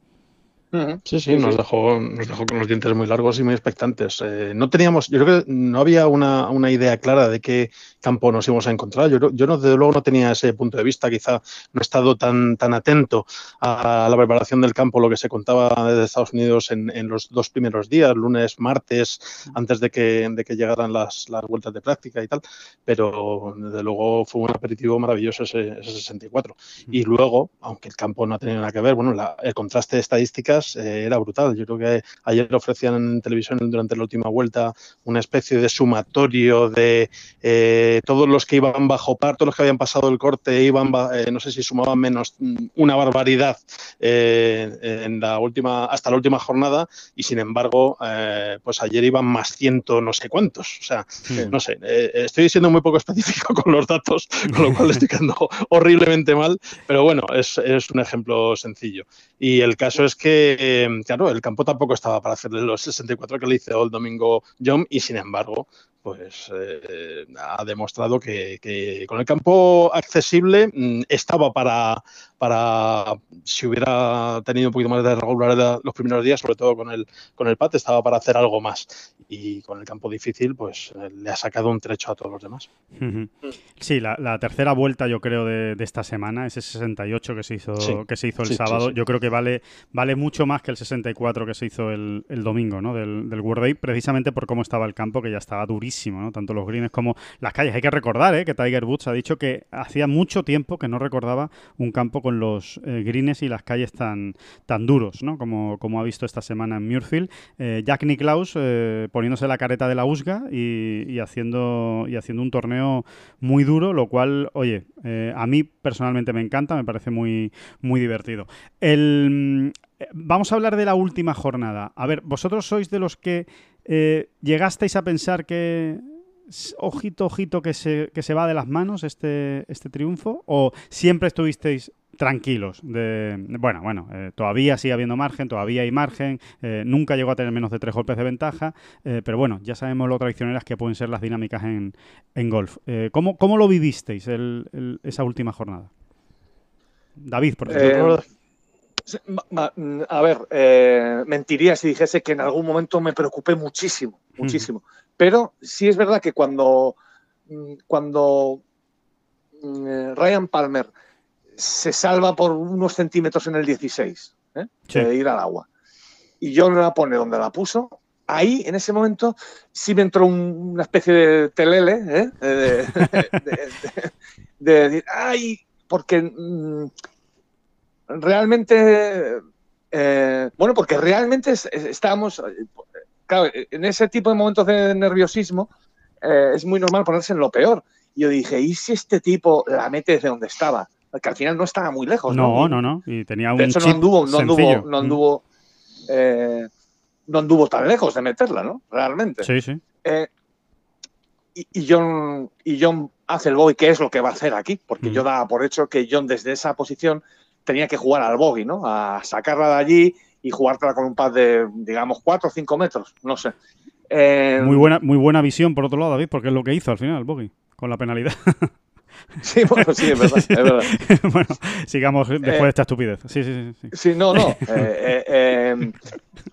Sí, sí, nos dejó, nos dejó con los dientes muy largos y muy expectantes. Eh, no teníamos, yo creo que no había una, una, idea clara de qué campo nos íbamos a encontrar. Yo, yo no, desde luego no tenía ese punto de vista, quizá no he estado tan, tan atento a la preparación del campo, lo que se contaba desde Estados Unidos en, en los dos primeros días, lunes, martes, antes de que, de que llegaran las, las, vueltas de práctica y tal. Pero desde luego fue un aperitivo maravilloso ese, ese 64. Y luego, aunque el campo no ha tenido nada que ver, bueno, la, el contraste de estadísticas eh, era brutal. Yo creo que ayer ofrecían en televisión durante la última vuelta una especie de sumatorio de eh, todos los que iban bajo par, todos los que habían pasado el corte, iban, eh, no sé si sumaban menos mm, una barbaridad en la última, hasta la última jornada y sin embargo, pues ayer iban más ciento no sé cuántos. O sea, no sé, estoy siendo muy poco específico con los datos, con lo cual estoy quedando horriblemente mal, pero bueno, es, es un ejemplo sencillo. Y el caso es que eh, claro, el campo tampoco estaba para hacerle los 64 que le hizo el domingo John y sin embargo, pues eh, ha demostrado que, con el campo accesible mm, estaba para, para, si hubiera tenido un poquito más de regularidad los primeros días, sobre todo con el, con el PAT, estaba para hacer algo más. Y con el campo difícil, pues eh, le ha sacado un trecho a todos los demás. Sí, la, tercera vuelta yo creo de, esta semana, ese 68 que se hizo, que se hizo el sábado, yo creo que vale, vale mucho más que el 64 que se hizo el, domingo, ¿no? Del, del World Day, precisamente por cómo estaba el campo, que ya estaba durísimo tanto los greens como las calles. Hay que recordar ¿eh? que Tiger Woods ha dicho que hacía mucho tiempo que no recordaba un campo con los eh, greens y las calles tan, tan duros, ¿no? como, como ha visto esta semana en Muirfield. Eh, Jack Nicklaus poniéndose la careta de la USGA y, haciendo, y haciendo un torneo muy duro, lo cual, oye, a mí personalmente me encanta, me parece muy, muy divertido. El, vamos a hablar de la última jornada. A ver, vosotros sois de los que eh, ¿Llegasteis a pensar que, ojito, ojito, que se, que se va de las manos este, este triunfo? ¿O siempre estuvisteis tranquilos? De, bueno, bueno, eh, todavía sigue habiendo margen, todavía hay margen, eh, nunca llegó a tener menos de tres golpes de ventaja, pero bueno, ya sabemos lo traicioneras que pueden ser las dinámicas en, en golf. ¿cómo, ¿cómo, lo vivisteis esa última jornada? David, por ejemplo. A ver, eh, mentiría si dijese que en algún momento me preocupé muchísimo, muchísimo. Pero sí es verdad que cuando, mm, cuando mm, eh, Ryan Palmer se salva por unos centímetros en el 16 ¿eh? de ir al agua y John la pone donde la puso, ahí en ese momento sí me entró una especie de telele de, decir, ay, porque mm, realmente, eh, bueno, porque realmente estábamos, claro, en ese tipo de momentos de nerviosismo eh, es muy normal ponerse en lo peor. Y yo dije, ¿y si este tipo la mete desde donde estaba? Que al final no estaba muy lejos. No, no, no. Y tenía un de hecho, no anduvo, no anduvo, no anduvo, mm. eh, no anduvo tan lejos de meterla, ¿no? Realmente. Sí, sí. y, y, John, y John hace el boy, ¿qué es lo que va a hacer aquí? Porque mm. yo daba por hecho que John desde esa posición tenía que jugar al bogey, ¿no? A sacarla de allí y jugártela con un pad de, digamos, 4 o 5 metros, no sé. Eh, muy, buena, muy buena visión, por otro lado, David, porque es lo que hizo al final el bogey, con la penalidad. Sí, bueno, sí, es verdad. Es verdad. bueno, sigamos después de esta estupidez. Sí, sí, sí. Sí, no, no. Eh, eh,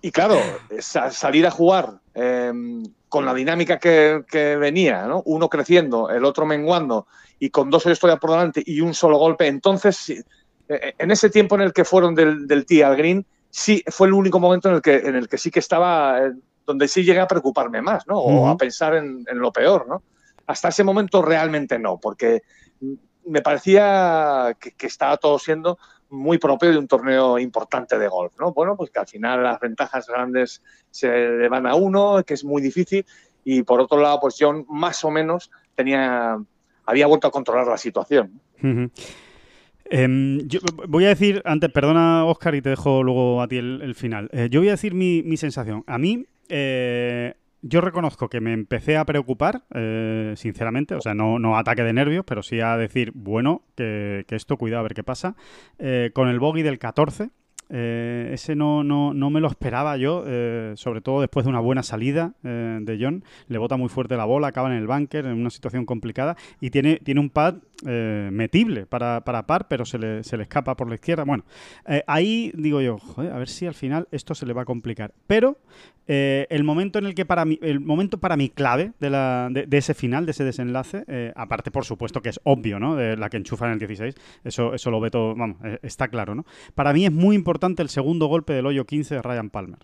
y claro, salir a jugar con la dinámica que, que, venía, ¿no? Uno creciendo, el otro menguando, y con dos todavía por delante y un solo golpe, entonces en ese tiempo en el que fueron del, del tee al green, sí fue el único momento en el que, en el que sí que estaba, eh, donde sí llegué a preocuparme más, ¿no? O a pensar en, lo peor, ¿no? Hasta ese momento realmente no, porque me parecía que, que estaba todo siendo muy propio de un torneo importante de golf, ¿no? Bueno, pues que al final las ventajas grandes se le van a uno, que es muy difícil, y por otro lado, pues John más o menos tenía, había vuelto a controlar la situación. Em, yo voy a decir, antes, perdona Oscar y te dejo luego a ti el, final. Eh, yo voy a decir mi, sensación. A mí, eh, yo reconozco que me empecé a preocupar, eh, sinceramente, o sea, no, ataque de nervios, pero sí a decir, bueno, que, esto, cuidado a ver qué pasa. con el bogey del 14, eh, ese no, no, no, me lo esperaba yo, eh, sobre todo después de una buena salida eh, de John. Le bota muy fuerte la bola, acaba en el bunker, en una situación complicada, y tiene, tiene un pad metible para, para, par, pero se le, se le, escapa por la izquierda. Bueno, ahí digo yo, joder, a ver si al final esto se le va a complicar. Pero el momento en el que para mí, el momento para mí clave de, la, de, ese final, de ese desenlace, aparte por supuesto que es obvio, ¿no? De la que enchufa en el 16, eso, eso lo ve todo, vamos, está claro, ¿no? Para mí es muy importante el segundo golpe del hoyo 15 de Ryan Palmer.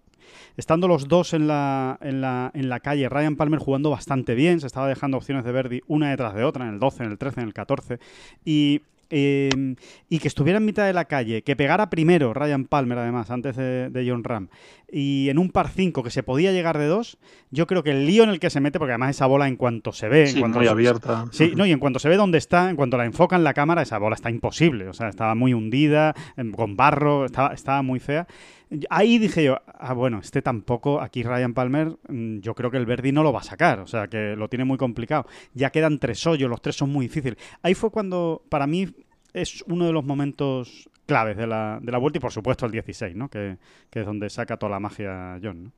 Estando los dos en la, en la, en la calle, Ryan Palmer jugando bastante bien, se estaba dejando opciones de Verdi una detrás de otra, en el 12, en el 13, en el 14, y Em, y que estuviera en mitad de la calle, que pegara primero Ryan Palmer, además, antes de, John Ram, y en un par 5 que se podía llegar de dos, yo creo que el lío en el que se mete, porque además esa bola en cuanto se ve, en cuanto muy abierta. Sí, no, y en cuanto se ve dónde está, en cuanto la enfoca en la cámara, esa bola está imposible, o sea, estaba muy hundida, em, con barro, estaba, estaba muy fea. Ahí dije yo, ah, bueno, este tampoco, aquí Ryan Palmer, mm, yo creo que el Verdi no lo va a sacar, o sea, que lo tiene muy complicado. Ya quedan tres hoyos, los tres son muy difíciles. Ahí fue cuando, para mí, es uno de los momentos claves de la, de la vuelta y, por supuesto, el 16, ¿no? Que, que es donde saca toda la magia John, ¿no?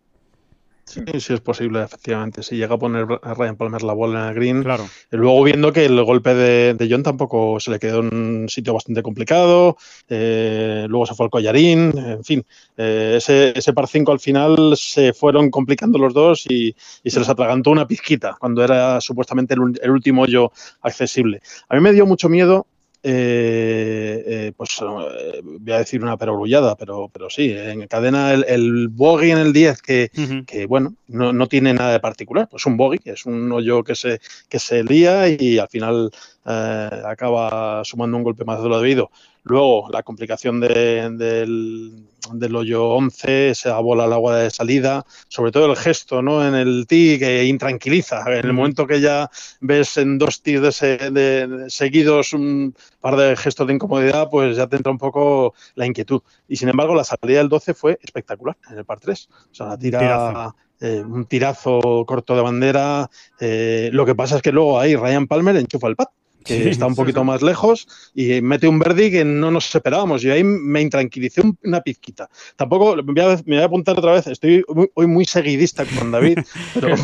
Sí, sí es posible, efectivamente. Si llega a poner a Ryan Palmer la bola en el green. Claro. Luego viendo que el golpe de, John tampoco se le quedó en un sitio bastante complicado. Eh, luego se fue al collarín. En fin, eh, ese, ese par 5 al final se fueron complicando los dos y, se les atragantó una pizquita cuando era supuestamente el, el último hoyo accesible. A mí me dio mucho miedo eh, eh, pues eh, voy a decir una perogrullada, pero, pero sí, encadena el, el bogey en el 10 que, que bueno, no, no, tiene nada de particular, pues un bogey, es un hoyo que se, que se lía y al final acaba sumando un golpe más de lo debido. Luego, la complicación del, del, hoyo 11, esa bola al agua de salida, sobre todo el gesto ¿no? en el tee que intranquiliza. En el momento que ya ves en dos tees de, seguidos un par de gestos de incomodidad, pues ya te entra un poco la inquietud. Y sin embargo, la salida del 12 fue espectacular en el par 3. O sea, la tira. Eh, un tirazo corto de bandera. Eh, lo que pasa es que luego ahí Ryan Palmer enchufa el pat que está un poquito más lejos y mete un Verdi que no nos esperábamos. Y ahí me intranquilicé una pizquita. Tampoco, me voy, a, me apuntar otra vez, estoy hoy muy seguidista con David, pero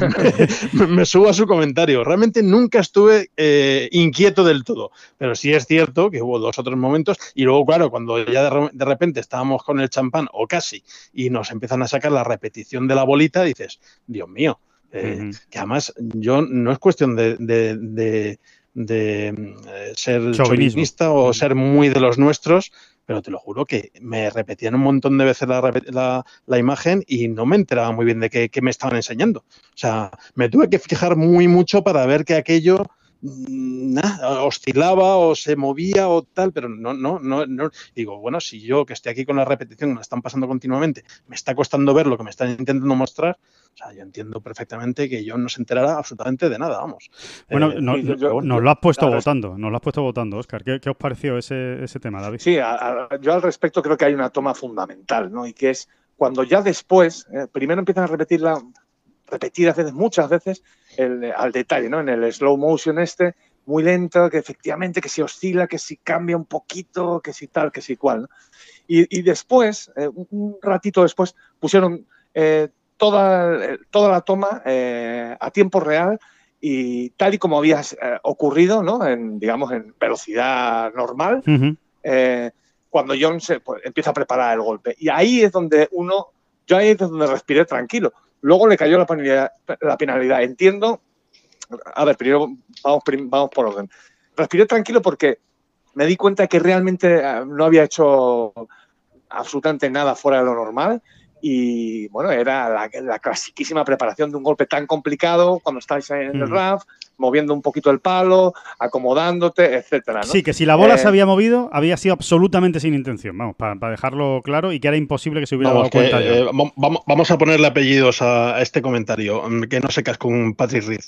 me, subo a su comentario. Realmente nunca estuve eh, inquieto del todo, pero sí es cierto que hubo dos o tres momentos y luego, claro, cuando ya de, repente estábamos con el champán o casi y nos empiezan a sacar la repetición de la bolita, dices, Dios mío. Eh, que además yo no es cuestión de de eh, ser chauvinista o ser muy de los nuestros, pero te lo juro que me repetían un montón de veces la, la, imagen y no me enteraba muy bien de qué, qué, me estaban enseñando. O sea, me tuve que fijar muy mucho para ver que aquello mm, oscilaba o se movía o tal, pero no, no, no, no. Digo, bueno, si yo que estoy aquí con la repetición, me están pasando continuamente, me está costando ver lo que me están intentando mostrar, o sea, yo entiendo perfectamente que yo no se enterara absolutamente de nada, vamos. Bueno, eh, nos lo has puesto votando, nos lo has puesto votando, Oscar. ¿Qué, os pareció ese, ese tema, David? Sí, yo al respecto creo que hay una toma fundamental, ¿no? Y que es cuando ya después, eh, primero empiezan a repetirla, repetir veces, muchas veces, al detalle, ¿no? En el slow motion este, muy lento, que efectivamente que si oscila, que si cambia un poquito, que si tal, que si cual. Y, después, eh, un ratito después, pusieron toda, toda la toma eh, a tiempo real y tal y como había eh, ocurrido, ¿no? En, digamos, en velocidad normal, eh, cuando John se, pues, empieza a preparar el golpe. Y ahí es donde uno, yo ahí es donde respiré tranquilo. Luego le cayó la penalidad. La penalidad. Entiendo, a ver, primero vamos, vamos por orden. Respiré tranquilo porque me di cuenta que realmente no había hecho absolutamente nada fuera de lo normal y bueno, era la, la clasiquísima preparación de un golpe tan complicado cuando estáis en el Mm. RAF, moviendo un poquito el palo, acomodándote, etcétera. ¿no? Sí, que si la bola Eh, se había movido, había sido absolutamente sin intención. Vamos, para dejarlo claro y que era imposible que se hubiera Vamos, dado que, cuenta eh, yo. vamos, vamos a ponerle apellidos a, a este comentario, mm, que no se con Patrick Reed.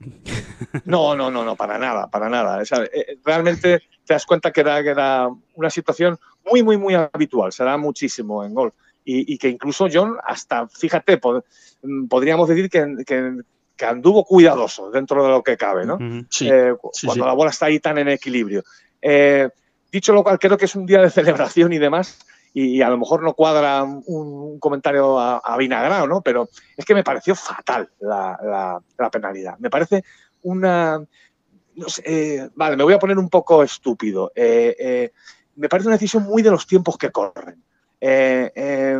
No, no, no, no, para nada, para nada. O sea, eh, realmente te das cuenta que era, que era una situación muy, muy, muy habitual. Se da muchísimo en golf. Y, y que incluso John, hasta, fíjate, pod- mm, podríamos decir que, que- que anduvo cuidadoso dentro de lo que cabe, ¿no? Sí, Eh, sí, cuando sí. la bola está ahí tan en equilibrio. Eh, dicho lo cual, creo que es un día de celebración y demás, y, y a lo mejor no cuadra un, un comentario a, a vinagrao, ¿no? Pero es que me pareció fatal la, la- la penalidad. Me parece una... no sé, eh, vale, me voy a poner un poco estúpido. Eh, eh, me parece una decisión muy de los tiempos que corren. Eh, eh,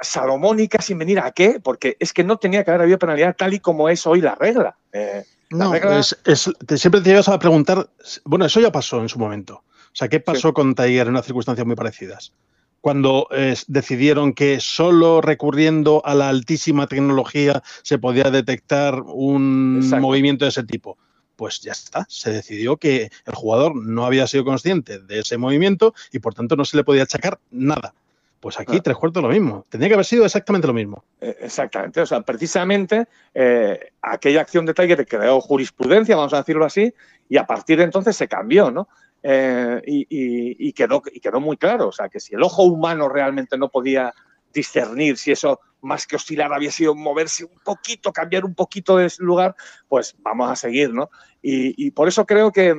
salomónica sin venir a qué, porque es que no tenía que haber habido penalidad tal y como es hoy la regla. Eh, la No, regla- es, es- te- siempre te ibas a preguntar, bueno, eso ya pasó en su momento. O sea, ¿qué pasó con Tiger en unas circunstancias muy parecidas? Cuando eh, decidieron que solo recurriendo a la altísima tecnología se podía detectar un Exacto. movimiento de ese tipo. Pues ya está, se decidió que el jugador no había sido consciente de ese movimiento y por tanto no se le podía achacar nada. Pues aquí Ah. tres cuartos lo mismo. Tendría que haber sido exactamente lo mismo. Eh, Exactamente, o sea, precisamente eh, aquella acción de Tiger creó jurisprudencia, vamos a decirlo así, y a partir de entonces se cambió, ¿no? Eh, y, y- y quedó, y quedó muy claro, o sea, que si el ojo humano realmente no podía discernir si eso más que oscilar había sido moverse un poquito, cambiar un poquito de lugar, pues vamos a seguir, ¿no? Y, y por eso creo que,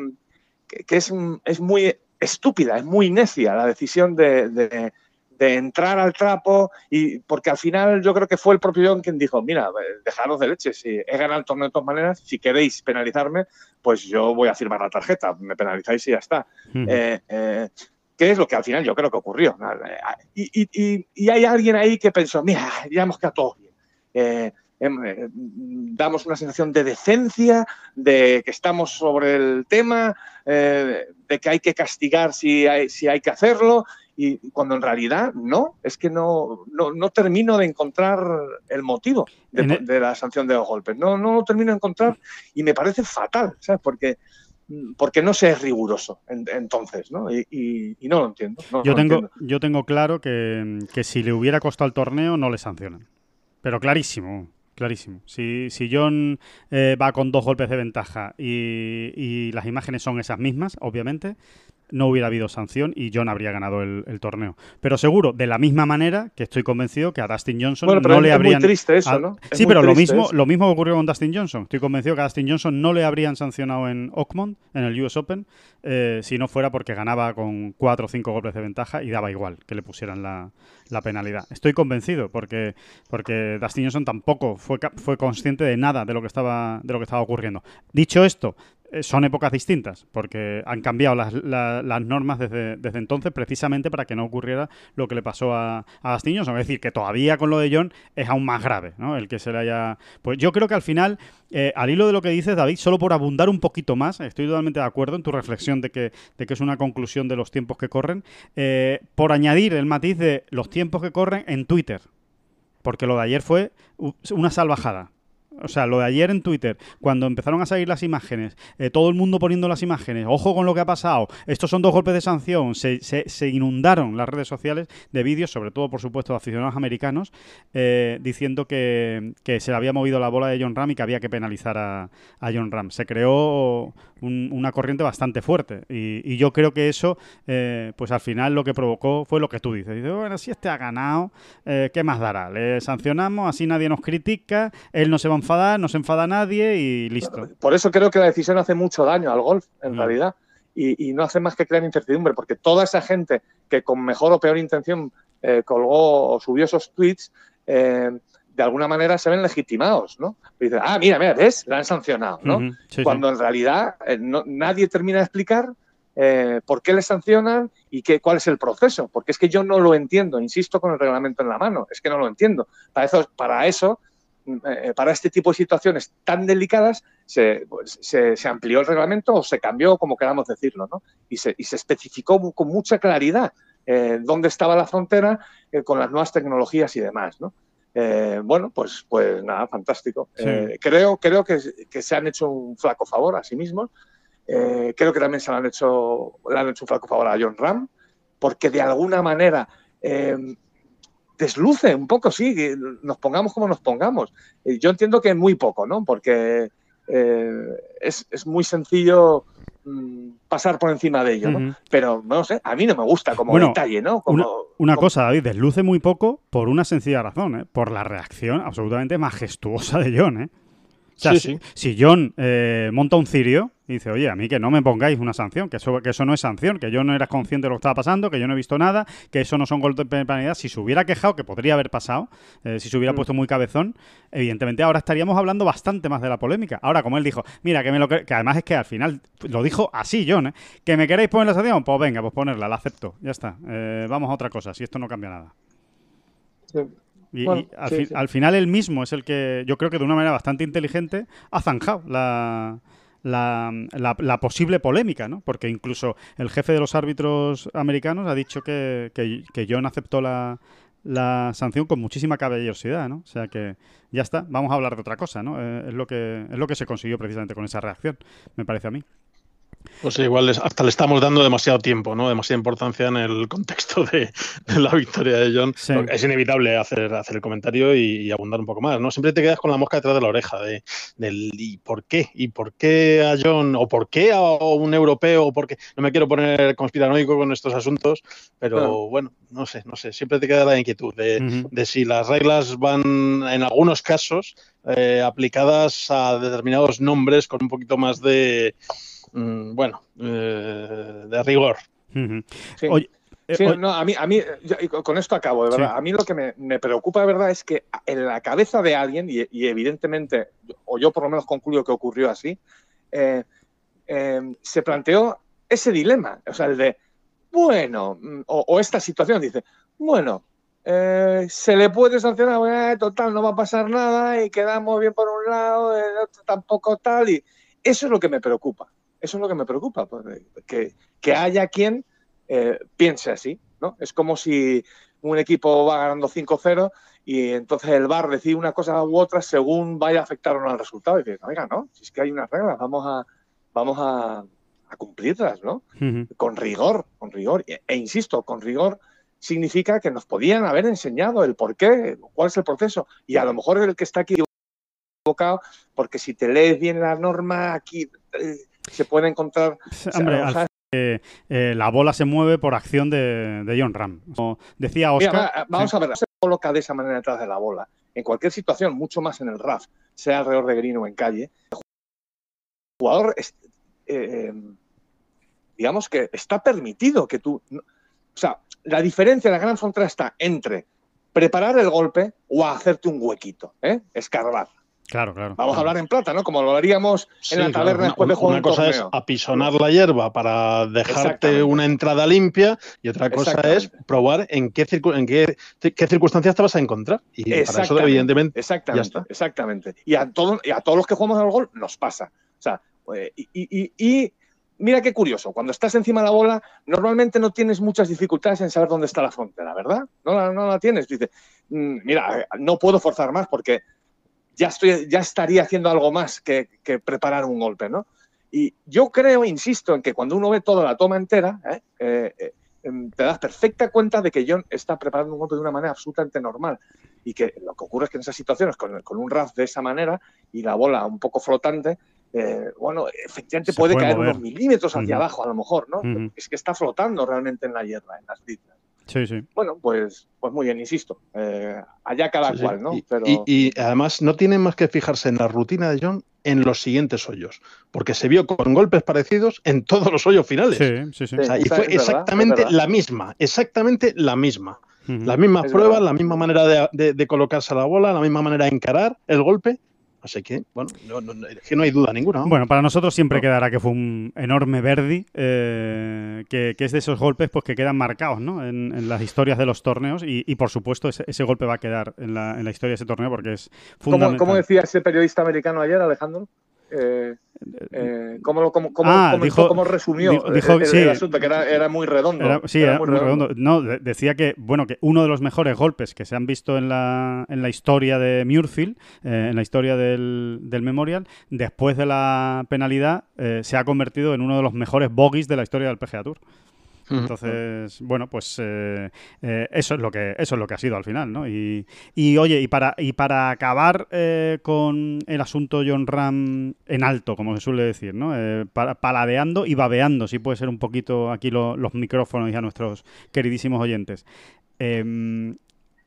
es, es muy estúpida, es muy necia la decisión de, de- de entrar al trapo y porque al final yo creo que fue el propio John quien dijo, mira, eh, dejaros de leche, si he ganado el torneo de todas maneras, si queréis penalizarme, pues yo voy a firmar la tarjeta, me penalizáis y ya está. Eh, eh, ¿Qué es lo que al final yo creo que ocurrió? Y, y- y- y hay alguien ahí que pensó, mira, ya hemos quedado todos bien. Em, eh, damos una sensación de decencia, de que estamos sobre el tema, eh, de que hay que castigar si hay, si hay que hacerlo, y cuando en realidad no, es que no, no, no termino de encontrar el motivo de, el- de la sanción de los golpes. No, no lo termino de encontrar y me parece fatal, ¿sabes? Porque porque no se es riguroso en- entonces, ¿no? Y, y- y no lo entiendo. no Yo tengo, entiendo. yo tengo claro que, que si le hubiera costado el torneo, no le sancionan. Pero clarísimo, clarísimo. Si, si John eh, va con dos golpes de ventaja y, y las imágenes son esas mismas, obviamente, no hubiera habido sanción y John habría ganado el, el torneo. Pero seguro, de la misma manera que estoy convencido que a Dustin Johnson Bueno, pero no es, le es habrían... muy triste eso, ¿no? Es sí, pero lo mismo, eso. lo mismo ocurrió con Dustin Johnson. Estoy convencido que a Dustin Johnson no le habrían sancionado en Oakmont, en el US Open, eh, si no fuera porque ganaba con cuatro o cinco golpes de ventaja y daba igual que le pusieran la, la penalidad. Estoy convencido porque, porque Dustin Johnson tampoco fue, fue consciente de nada de lo que estaba, de lo que estaba ocurriendo. Dicho esto, son épocas distintas, porque han cambiado las, la- las normas desde, entonces precisamente para que no ocurriera lo que le pasó a, a Johnson. Es decir, que todavía con lo de John es aún más grave, ¿no? El que se le haya... Pues yo creo que al final, eh, al hilo de lo que dices, David, solo por abundar un poquito más, estoy totalmente de acuerdo en tu reflexión de que, de que es una conclusión de los tiempos que corren, eh, por añadir el matiz de los tiempos que corren en Twitter. Porque lo de ayer fue una salvajada. O sea, lo de ayer en Twitter, cuando empezaron a salir las imágenes, eh, todo el mundo poniendo las imágenes, ojo con lo que ha pasado, estos son dos golpes de sanción, se, se- inundaron las redes sociales de vídeos, sobre todo, por supuesto, de aficionados americanos, eh, diciendo que, se le había movido la bola de John Ram y que había que penalizar a, John Ram. Se creó un- una corriente bastante fuerte y, y yo creo que eso, eh, pues al final lo que provocó fue lo que tú dices. Dices, bueno, si este ha ganado, eh, ¿qué más dará? Le sancionamos, así nadie nos critica, él no se va a enfadar, no se enfada nadie y listo. Por eso creo que la decisión hace mucho daño al golf, en realidad. Y, y no hace más que crear incertidumbre, porque toda esa gente que con mejor o peor intención eh, colgó o subió esos tweets, eh, de alguna manera se ven legitimados, ¿no? Y dicen, ah, mira, mira, ¿ves? La han sancionado, ¿no? Sí. Cuando en realidad eh, no- nadie termina de explicar eh, por qué le sancionan y qué, cuál es el proceso. Porque es que yo no lo entiendo, insisto con el reglamento en la mano, es que no lo entiendo. Para eso, para eso eh, para este tipo de situaciones tan delicadas, se, pues, se, se amplió el reglamento o se cambió, como queramos decirlo, ¿no? Y se, y se especificó con mucha claridad eh, dónde estaba la frontera eh, con las nuevas tecnologías y demás, ¿no? Bueno, pues, pues nada, fantástico. creo creo que, se han hecho un flaco favor a sí mismos. creo que también se han hecho, le han hecho un flaco favor a John Ram, porque de alguna manera desluce un poco, sí, nos pongamos como nos pongamos. Yo entiendo que muy poco, ¿no? Porque es, es, muy sencillo Mm, pasar por encima de ello, ¿no? Pero no sé, a mí no me gusta como detalle, ¿no? Como, una, cosa, David, desluce muy poco por una sencilla razón, ¿eh? por la reacción absolutamente majestuosa de John, ¿eh? si, John eh, monta un cirio y dice, oye, a mí que no me pongáis una sanción, que eso, que eso no es sanción, que yo no era consciente de lo que estaba pasando, que yo no he visto nada, que eso no son golpes de penalidad, si se hubiera quejado, que podría haber pasado, eh, si se hubiera mm. puesto muy cabezón, evidentemente ahora estaríamos hablando bastante más de la polémica. Ahora, como él dijo, mira, que me lo que, además es que al final lo dijo así John, ¿eh? que me queréis poner la sanción, pues venga, pues ponerla, la acepto, ya está, vamos a otra cosa, si esto no cambia nada. Y, al, final él mismo es el que, yo creo que de una manera bastante inteligente, ha zanjado la, la, posible polémica, ¿no? Porque incluso el jefe de los árbitros americanos ha dicho que, que, John aceptó la, la sanción con muchísima caballerosidad, ¿no? O sea que ya está, vamos a hablar de otra cosa, ¿no? Eh, es, lo que, es lo que se consiguió precisamente con esa reacción, me parece a mí. Pues igual hasta le estamos dando demasiado tiempo, ¿no? Demasiada importancia en el contexto de, la victoria de John. Es inevitable hacer, hacer el comentario y, abundar un poco más, ¿no? Siempre te quedas con la mosca detrás de la oreja de, del ¿y por qué? ¿Y por qué a John? ¿O por qué a un europeo? ¿O por qué? No me quiero poner conspiranoico con estos asuntos, pero bueno, no sé, no sé. Siempre te queda la inquietud de, si las reglas van, en algunos casos, eh, aplicadas a determinados nombres con un poquito más de Mm, bueno, eh, de rigor. Eh, no, a mí, a mí con esto acabo, de verdad. A mí lo que me, preocupa, de verdad, es que en la cabeza de alguien, y, evidentemente, o yo por lo menos concluyo que ocurrió así, eh, se planteó ese dilema, o sea, el de, bueno, mm, o, esta situación, dice, bueno, se le puede sancionar, total, no va a pasar nada y quedamos bien por un lado, el otro tampoco tal, y eso es lo que me preocupa. Eso es lo que me preocupa, pues, que, que haya quien eh, piense así, ¿no? Es como si un equipo va ganando 5-0 y entonces el VAR decide una cosa u otra según vaya a afectar o no al resultado. Y dices, oiga, no, si es que hay unas reglas, vamos a, vamos a, cumplirlas, ¿no? Con rigor, con rigor. E, e, insisto, con rigor significa que nos podían haber enseñado el por qué, cuál es el proceso. Y a lo mejor el que está aquí equivocado, porque si te lees bien la norma, aquí eh, se puede encontrar. Eh, la bola se mueve por acción de, John Ram. decía Oscar. vamos a ver, se coloca de esa manera detrás de la bola. En cualquier situación, mucho más en el RAF, sea alrededor de green o en calle, el jugador, eh, em, digamos que está permitido que tú. o sea, la diferencia, la gran frontera está entre preparar el golpe o hacerte un huequito, ¿eh? escarbar. Claro, claro. Vamos a hablar en plata, ¿no? Como lo haríamos en la taberna después de jugar Una cosa es apisonar la hierba para dejarte una entrada limpia y otra cosa es probar en qué, en qué, circunstancias te vas a encontrar. Y para eso, evidentemente, exactamente, ya está. Exactamente. Y a, todos, y a todos los que jugamos al gol nos pasa. O sea, eh, y, mira qué curioso, cuando estás encima de la bola, normalmente no tienes muchas dificultades en saber dónde está la frontera, ¿verdad? No la, no la tienes. Dice, mm, mira, no puedo forzar más porque ya, estoy, ya estaría haciendo algo más que, preparar un golpe, ¿no? Y yo creo, insisto, en que cuando uno ve toda la toma entera, ¿eh? Eh, eh, em, te das perfecta cuenta de que John está preparando un golpe de una manera absolutamente normal. Y que lo que ocurre es que en esas situaciones, con, un RAF de esa manera y la bola un poco flotante, bueno, efectivamente puede, caer unos milímetros hacia abajo a lo mejor, ¿no? Es que está flotando realmente en la hierba, en las tizas. Sí, sí. Bueno, pues, pues muy bien, insisto. Eh, allá cada cual, ¿no? Y, además no tienen más que fijarse en la rutina de John en los siguientes hoyos, porque se vio con golpes parecidos en todos los hoyos finales. Sí, sí, sí. y fue exactamente la misma, exactamente la misma. Las mismas pruebas, la misma manera de, de, colocarse a la bola, la misma manera de encarar el golpe Así que, bueno, es que no hay duda ninguna. Bueno, para nosotros siempre quedará que fue un enorme Verdi, eh, que, es de esos golpes pues que quedan marcados ¿no? en, las historias de los torneos y, por supuesto ese, golpe va a quedar en la, historia de ese torneo porque es fundamental. ¿Cómo, decía ese periodista americano ayer, Alejandro? Eh, eh, ¿cómo, lo- cómo- cómo Ah, comentó, dijo- cómo resumió dijo- el, que el- sí. el asunto? Que era, era muy redondo. Era- sí, era muy redondo. No, de- decía que, bueno, que uno de los mejores golpes que se han visto en la, en la historia de Muirfield, eh, en la historia del, del Memorial, después de la penalidad, eh, se ha convertido en uno de los mejores bogies de la historia del PGA Tour. Entonces, bueno, pues eh, eh, eso es lo que eso es lo que ha sido al final, ¿no? Y, y, oye, y para y para acabar eh, con el asunto John Ram en alto, como se suele decir, ¿no? Eh, para- paladeando y babeando, si puede ser un poquito aquí lo- los micrófonos y a nuestros queridísimos oyentes.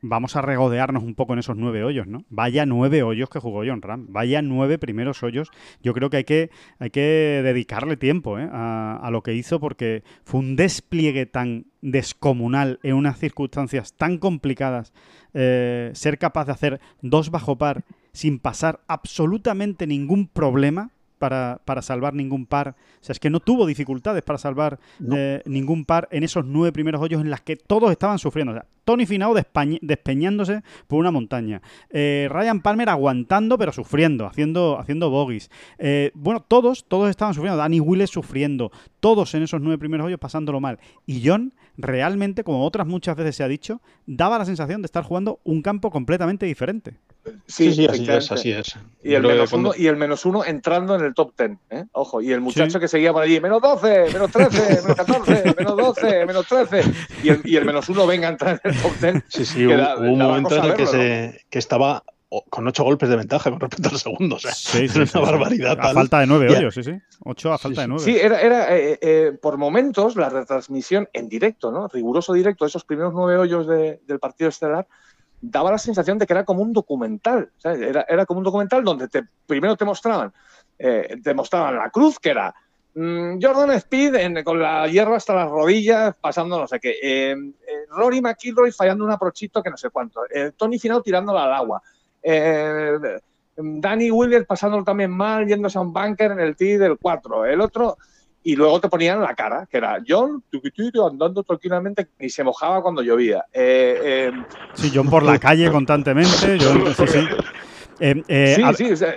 Vamos a regodearnos un poco en esos nueve hoyos, ¿no? Vaya nueve hoyos que jugó John Ram, vaya nueve primeros hoyos. Yo creo que hay que, hay que dedicarle tiempo ¿eh? a, a lo que hizo porque fue un despliegue tan descomunal en unas circunstancias tan complicadas. eh, ser capaz de hacer dos bajo par sin pasar absolutamente ningún problema. Para, para salvar ningún par. O sea, es que no tuvo dificultades para salvar No. eh, ningún par en esos nueve primeros hoyos en las que todos estaban sufriendo. O sea, Tony despañ- despeñándose por una montaña. Eh, Ryan Palmer aguantando pero sufriendo, haciendo, haciendo bogies. Eh, bueno, todos, todos estaban sufriendo. Danny Willis sufriendo. Todos en esos nueve primeros hoyos pasándolo mal. Y John, realmente, como otras muchas veces se ha dicho, daba la sensación de estar jugando un campo completamente diferente. Sí, sí, así es, así es. Y el, menos cuando- uno, y el menos uno entrando en el top ten. ¿eh? Ojo, y el muchacho Sí. que seguía por allí, menos 12, menos 13, menos 14, menos 12, menos 13. Y el, y el menos uno venga a entrar en el top ten. Sí, sí, hubo, un momento en el que, se, que estaba con ocho golpes de ventaja con respecto al segundo. O sea, Sí, sí, una sí. barbaridad. A falta de nueve hoyos, sí, sí. Ocho a falta de nueve. Sí, era, era eh, eh, por momentos la retransmisión en directo, ¿no? Riguroso directo, esos primeros nueve hoyos de- del partido estelar, daba la sensación de que era como un documental. Era, era como un documental donde te, primero te mostraban, eh, te mostraban la cruz, que era mm, Jordan Speed con la hierba hasta las rodillas, pasando no sé qué. eh, eh, Rory McIlroy fallando un aprochito que no sé cuánto. Tony Finau tirándola al agua. Danny Williams pasándolo también mal, yéndose a un bunker en el tee del 4. El otro, y luego te ponían la cara, que era John andando tranquilamente y se mojaba cuando llovía. Eh, eh, Sí, John por la calle constantemente. John, sí, sí. Eh, sí, a- sí, o sea,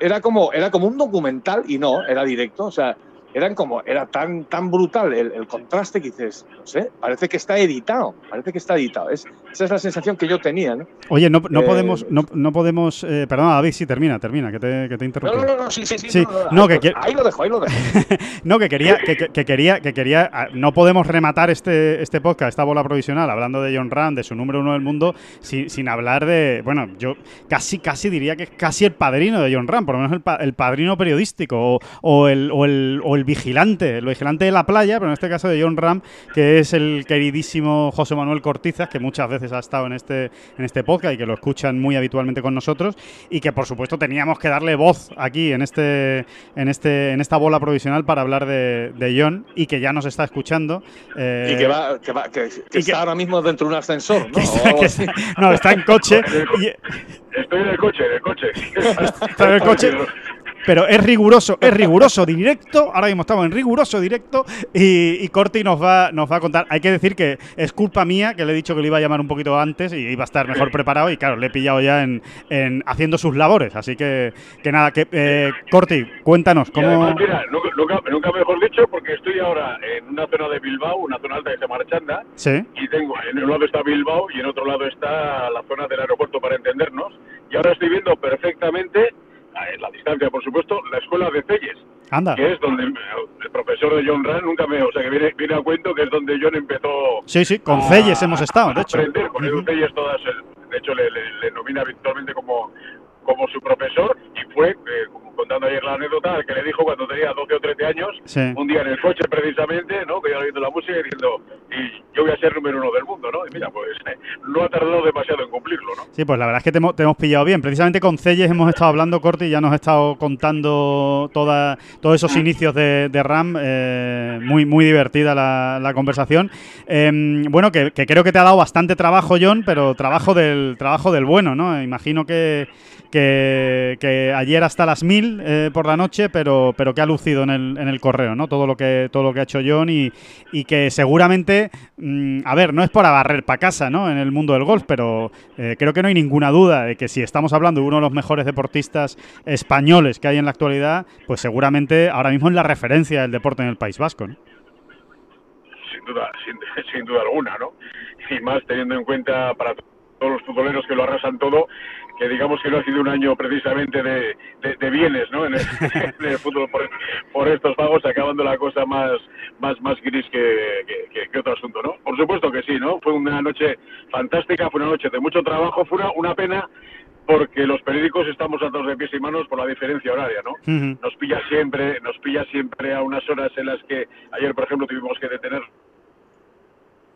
era como, era como un documental y no, era directo, o sea, eran como, era tan, tan brutal el, el contraste que dices, no sé, parece que está editado, parece que está editado. Es, esa es la sensación que yo tenía, ¿no? Oye, no, no Eh, podemos, no, no podemos, eh, perdona David, sí, termina, termina, que te, que te he No, no, no, sí, sí, sí. Sí, no, que ahí lo dejo, ahí lo dejo. No, que quería, que, que- que quería, que quería. ah, No podemos rematar este, este podcast, esta bola provisional, hablando de John Ram, de su número uno del mundo, sin, sin hablar de. Bueno, yo casi, casi diría que es casi el padrino de John Ram, por lo menos el, pa- el padrino periodístico, o, o el, o, el, o el vigilante, el vigilante de la playa, pero en este caso de John Ram, que es el queridísimo José Manuel Cortizas, que muchas veces ha estado en este, en este podcast y que lo escuchan muy habitualmente con nosotros, y que por supuesto teníamos que darle voz aquí en este, en este, en esta bola provisional para hablar de, de John y que ya nos está escuchando. eh, Y que va, que, va, que, está ahora mismo dentro de un ascensor, ¿no? está- no, está en coche. y- Estoy en el coche, en el coche. Está en el coche. Pero es riguroso, es riguroso directo. Ahora mismo estamos en riguroso directo y, y Corti nos va, nos va a contar. Hay que decir que es culpa mía que le he dicho que le iba a llamar un poquito antes y iba a estar mejor preparado. Y claro, le he pillado ya en, en haciendo sus labores. Así que, que nada, que eh, Corti, cuéntanos cómo. además, mira, nunca, nunca, mejor dicho, porque estoy ahora en una zona de Bilbao, una zona alta que se llama Archanda, Sí, y tengo, en un lado está Bilbao y en otro lado está la zona del aeropuerto para entendernos, y ahora estoy viendo perfectamente, en la distancia por supuesto, la escuela de Celles, anda. que es donde el profesor de John Rand nunca me, o sea que viene, viene a cuento que es donde John empezó Sí, sí, con a- Celles hemos estado, de a hecho. aprender con Ujú. Celles todas, el- de hecho le, le, le nomina habitualmente como, como su profesor y fue, eh, contando ayer la anécdota, el que le dijo cuando tenía 12 o 13 años, Sí. un día en el coche precisamente, ¿no? que iba oyendo la música y diciendo, y yo voy a ser número uno del mundo, ¿no? Y mira, pues no ha tardado demasiado en cumplirlo, ¿no? Sí, pues la verdad es que te hemos, te hemos pillado bien. Precisamente con Celles hemos estado hablando, Corti, y ya nos ha estado contando toda, todos esos inicios de, de RAM. eh, muy, muy divertida la, la conversación. Em, bueno, que, que creo que te ha dado bastante trabajo, John, pero trabajo del, trabajo del bueno, ¿no? Imagino que, que, ayer hasta las mil eh, por la noche, pero, pero que ha lucido en el, en el correo, ¿no? Todo lo que, todo lo que ha hecho John y, y que seguramente mm, a ver, no es para barrer para casa, ¿no? En el mundo del golf, pero eh, creo que no hay ninguna duda de que si estamos hablando de uno de los mejores deportistas españoles que hay en la actualidad, pues seguramente ahora mismo es la referencia del deporte en el País Vasco, ¿no? Sin duda, sin, sin duda alguna, ¿no? Y más teniendo en cuenta para todos los futboleros que lo arrasan todo, que digamos que no ha sido un año precisamente de, de, bienes ¿no? en, el, fútbol por, por, estos pagos, acabando la cosa más, más, más gris que, que, otro asunto. ¿no? Por supuesto que sí, ¿no? fue una noche fantástica, fue una noche de mucho trabajo, fue una, una pena porque los periódicos estamos atados de pies y manos por la diferencia horaria, ¿no? Nos pilla siempre, nos pilla siempre a unas horas en las que ayer, por ejemplo, tuvimos que detener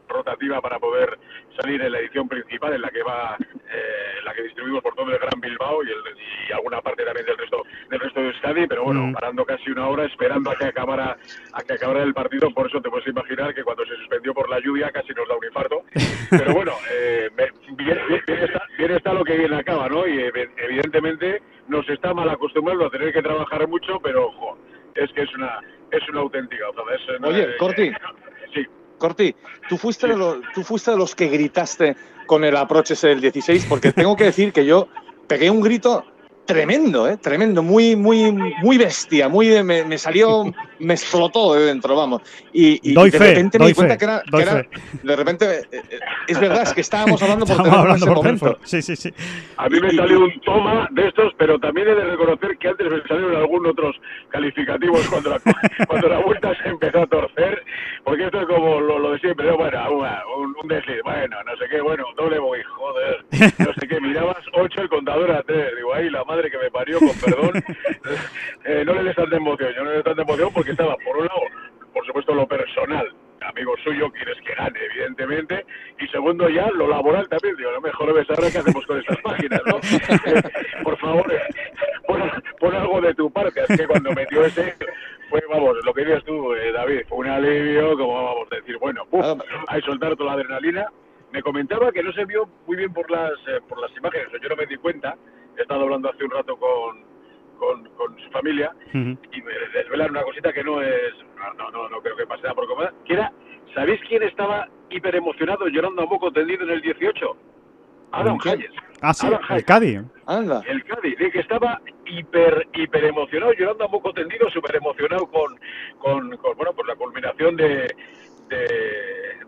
rotativa para poder salir en la edición principal en la que va eh, la que distribuimos por todo el Gran Bilbao y, y, alguna parte también del resto del resto de Euskadi pero bueno mm. parando casi una hora esperando a que acabara a que acabara el partido por eso te puedes imaginar que cuando se suspendió por la lluvia casi nos da un infarto pero bueno eh, bien, bien, está, lo que bien acaba no y evidentemente nos está mal acostumbrado a tener que trabajar mucho pero ojo es que es una es una auténtica Oye, eh, Corti, sí. Corti, ¿tú fuiste, de los, tú fuiste de los que gritaste con el approach ese del 16, porque tengo que decir que yo pegué un grito tremendo, ¿eh? tremendo, muy, muy, muy bestia, muy me, salió, me explotó de dentro, vamos. Y, de repente me di cuenta que, era, de repente, eh, eh, es verdad, es que estábamos hablando por teléfono en ese momento. Sí, sí, sí. A mí me salió un toma de estos, pero también he de reconocer que antes me salieron algunos otros calificativos cuando la, cuando la vuelta se empezó a torcer, porque esto es como lo, de siempre, bueno, un, un desliz, bueno, no sé qué, bueno, doble voy, joder, no sé qué, mirabas 8 el contador a 3, digo, ahí la madre que me parió, con perdón, eh, no le des tanta emoción, yo no le des tanta emoción porque estaba, por un lado, por supuesto, lo personal, amigo suyo, quieres que gane, evidentemente, y segundo ya, lo laboral también, digo, lo mejor ves ahora qué hacemos con estas páginas, ¿no? por favor, pon, algo de tu parte, es que cuando metió ese, fue, vamos, lo que dices tú, eh, David, fue un alivio, como vamos a decir, bueno, uf, hay soltar toda la adrenalina, me comentaba que no se vio muy bien por las, eh, por las imágenes, yo no me di cuenta, he estado hablando hace un rato con, con, su familia y me desvelan una cosita que no es, no, no, no creo que pase nada por comer, que era, ¿sabéis quién estaba hiper emocionado llorando a moco tendido en el 18? Adam Hayes. Ah, sí, el Cádiz. Anda. El Cádiz, de que estaba hiper, hiper emocionado, llorando a moco tendido, súper emocionado con, con, con, bueno, por la culminación de,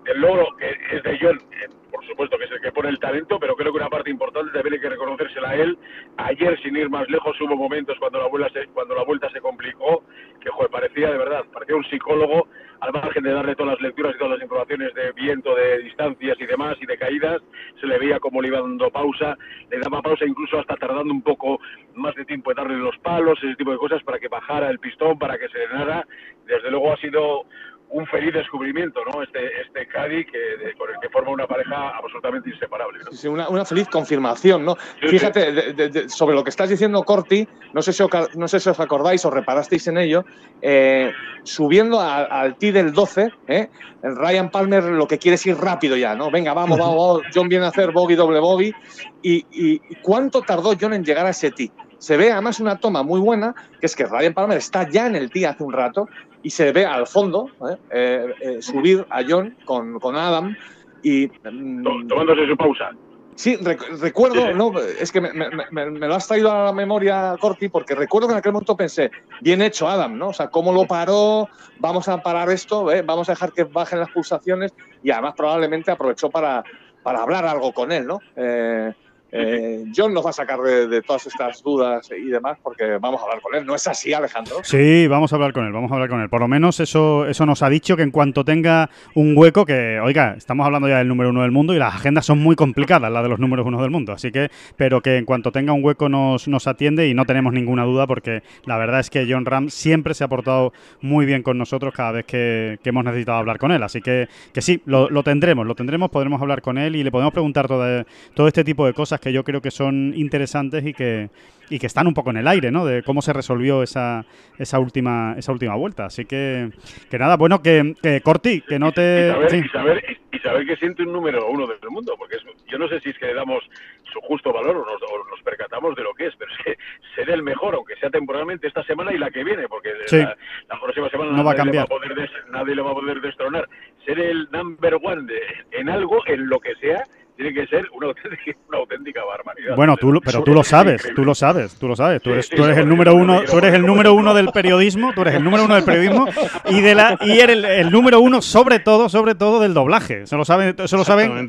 del logro es de John, eh, por supuesto que es el que pone el talento, pero creo que una parte importante también hay que reconocérsela a él. Ayer, sin ir más lejos, hubo momentos cuando la vuelta se, cuando la vuelta se complicó, que joder, parecía de verdad, parecía un psicólogo, al margen de darle todas las lecturas y todas las informaciones de viento, de distancias y demás, y de caídas, se le veía como le iba dando pausa, le daba pausa incluso hasta tardando un poco más de tiempo en darle los palos, ese tipo de cosas, para que bajara el pistón, para que se llenara. Desde luego ha sido un feliz descubrimiento, ¿no? Este, este Cádiz que, con el que forma una pareja absolutamente inseparable. ¿no? Sí, una, una, feliz confirmación, ¿no? Fíjate, sobre lo que estás diciendo, Corti, no sé si, no sé si os acordáis o reparasteis en ello, eh, subiendo al T del 12, ¿eh? el Ryan Palmer lo que quiere es ir rápido ya, ¿no? Venga, vamos, vamos, John viene a hacer bogey, doble bogey. Y, ¿Y cuánto tardó John en llegar a ese T? Se ve además una toma muy buena, que es que Ryan Palmer está ya en el T hace un rato y se ve al fondo ¿eh? Eh, eh, subir a John con, con Adam y... Mm, tomándose su pausa. Sí, recuerdo, no, es que me, lo has traído a la memoria, Corti, porque recuerdo que en aquel momento pensé, bien hecho Adam, ¿no? O sea, cómo lo paró, vamos a parar esto, vamos a dejar que bajen las pulsaciones y además probablemente aprovechó para, para hablar algo con él, ¿no? Eh, John nos va a sacar de, todas estas dudas y demás porque vamos a hablar con él. ¿No es así, Alejandro? Sí, vamos a hablar con él, vamos a hablar con él. Por lo menos eso, eso nos ha dicho que en cuanto tenga un hueco, que, oiga, estamos hablando ya del número uno del mundo y las agendas son muy complicadas, las de los números uno del mundo. Así que, pero que en cuanto tenga un hueco nos, nos atiende y no tenemos ninguna duda porque la verdad es que John Ram siempre se ha portado muy bien con nosotros cada vez que, hemos necesitado hablar con él. Así que, que sí, lo, lo, tendremos, lo tendremos, podremos hablar con él y le podemos preguntar todo, todo este tipo de cosas que yo creo que son interesantes y que, y que están un poco en el aire, ¿no? De cómo se resolvió esa, esa última esa última vuelta. Así que, que nada, bueno, que, que Corti, que no te... Y saber, saber qué siente un número uno del mundo, porque es, yo no sé si es que le damos su justo valor o nos, o nos, percatamos de lo que es, pero es que ser el mejor, aunque sea temporalmente esta semana y la que viene, porque Sí. la, la próxima semana No nadie, va a le cambiar. a poder des- nadie le va a poder destronar. Ser el number one de, en algo, en lo que sea, tiene que ser una auténtica, una auténtica barbaridad. Bueno, tú, pero tú lo Es sabes, tú lo sabes, tú lo sabes. Tú eres, sí, tú eres sí, el número uno, tú eres el número uno del periodismo, tú eres el número uno del periodismo y de la y eres el, el número uno sobre todo, sobre todo del doblaje. Se lo saben, se lo saben.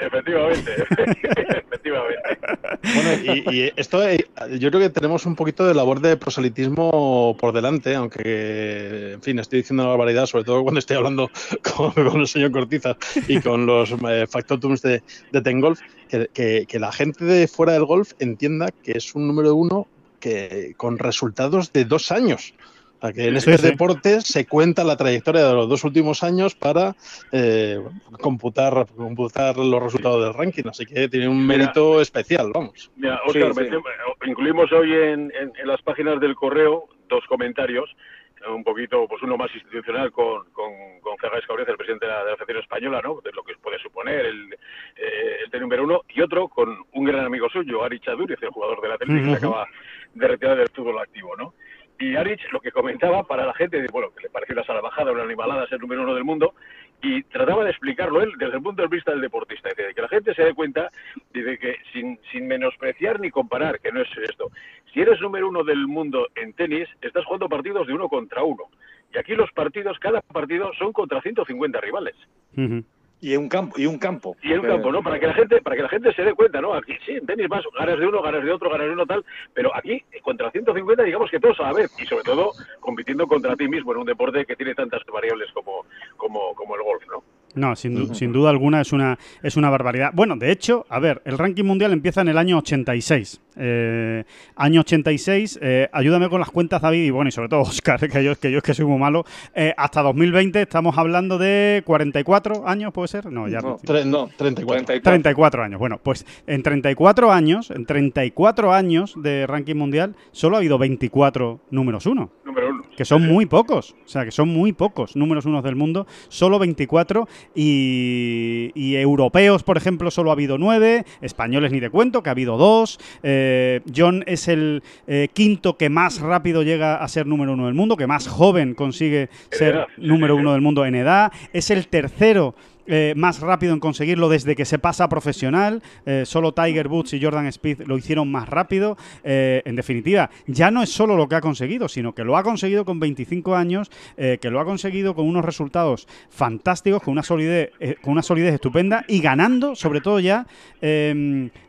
Efectivamente, Bueno, y, esto eh, yo creo que tenemos un poquito de labor de proselitismo por delante, aunque, en fin, estoy diciendo una barbaridad, sobre todo cuando estoy hablando con, con el señor Cortiza y con los eh, factotums de, de Tengolf, que, que- que la gente de fuera del golf entienda que es un número uno que con resultados de dos años. O sea, que en Sí, este sí. deporte se cuenta la trayectoria de los dos últimos años para eh, computar, computar los resultados del ranking. Así que tiene un Mira. mérito especial, vamos. Mira, Oscar, Sí, incluimos hoy en, en- en las páginas del correo dos comentarios, un poquito, pues uno más institucional con, con, con Fernández Cabreza, el presidente de la, de la Federación Española, ¿no? De lo que puede suponer el, eh, este número uno, y otro con un gran amigo suyo, Ari Chaduriz, el jugador de la tele, que se Ujú. acaba de retirar del fútbol activo, ¿no? Y Arich lo que comentaba para la gente, de, bueno, que le pareció una salvajada, una animalada ser número uno del mundo, y trataba de explicarlo él desde el punto de vista del deportista, dice, que la gente se dé cuenta, dice que sin, sin menospreciar ni comparar, que no es esto, si eres número uno del mundo en tenis, estás jugando partidos de uno contra uno. Y aquí los partidos, cada partido son contra 150 rivales. Y un campo, y un campo. Y en un campo, ¿no? Para que la gente, para que la gente se dé cuenta, ¿no? Aquí sí, en tenis vas, ganas de uno, ganas de otro, ganas de uno tal, pero aquí contra 150 digamos que todos a la vez y sobre todo compitiendo contra ti mismo en un deporte que tiene tantas variables como como como el golf, ¿no? No, sin, du- sin duda alguna es una, es una barbaridad. Bueno, de hecho, a ver, el ranking mundial empieza en el año 86. Eh, año 86, eh, ayúdame con las cuentas, David, y bueno, y sobre todo Oscar, que yo, que yo es que soy muy malo. Eh, hasta 2020 estamos hablando de 44 años, ¿puede ser? No, ya. No, no, 34. 34. 34 años. Bueno, pues en 34 años, en 34 años de ranking mundial, solo ha habido 24 números uno Número uno. Que son muy pocos, o sea, que son muy pocos números unos del mundo, solo 24 y, y europeos, por ejemplo, solo ha habido 9, españoles ni de cuento, que ha habido 2, John es el eh, quinto que más rápido llega a ser número uno del mundo, que más joven consigue ser número uno del mundo en edad, es el tercero eh, más rápido en conseguirlo desde que se pasa a profesional. Eh, solo Tiger Woods y Jordan Speed lo hicieron más rápido. Eh, en definitiva, ya no es solo lo que ha conseguido, sino que lo ha conseguido con 25 años, que lo ha conseguido con unos resultados fantásticos, con una solidez, con una solidez estupenda y ganando, sobre todo ya,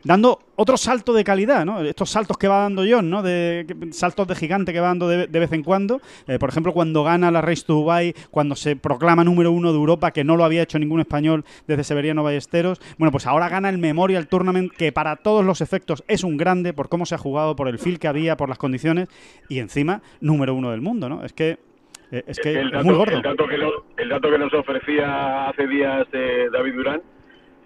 dando otro salto de calidad, ¿no? Estos saltos que va dando John, ¿no? De, saltos de gigante que va dando de, de vez en cuando. Eh, por ejemplo, cuando gana la Race to Dubai, cuando se proclama número uno de Europa, que no lo había hecho ningún español desde Severiano Ballesteros. Bueno, pues ahora gana el Memorial Tournament, que para todos los efectos es un grande por cómo se ha jugado, por el feel que había, por las condiciones, y encima, número uno del mundo, ¿no? Es que eh, es, que el, es muy gordo. el dato que nos, el dato que nos ofrecía hace días eh, David Durán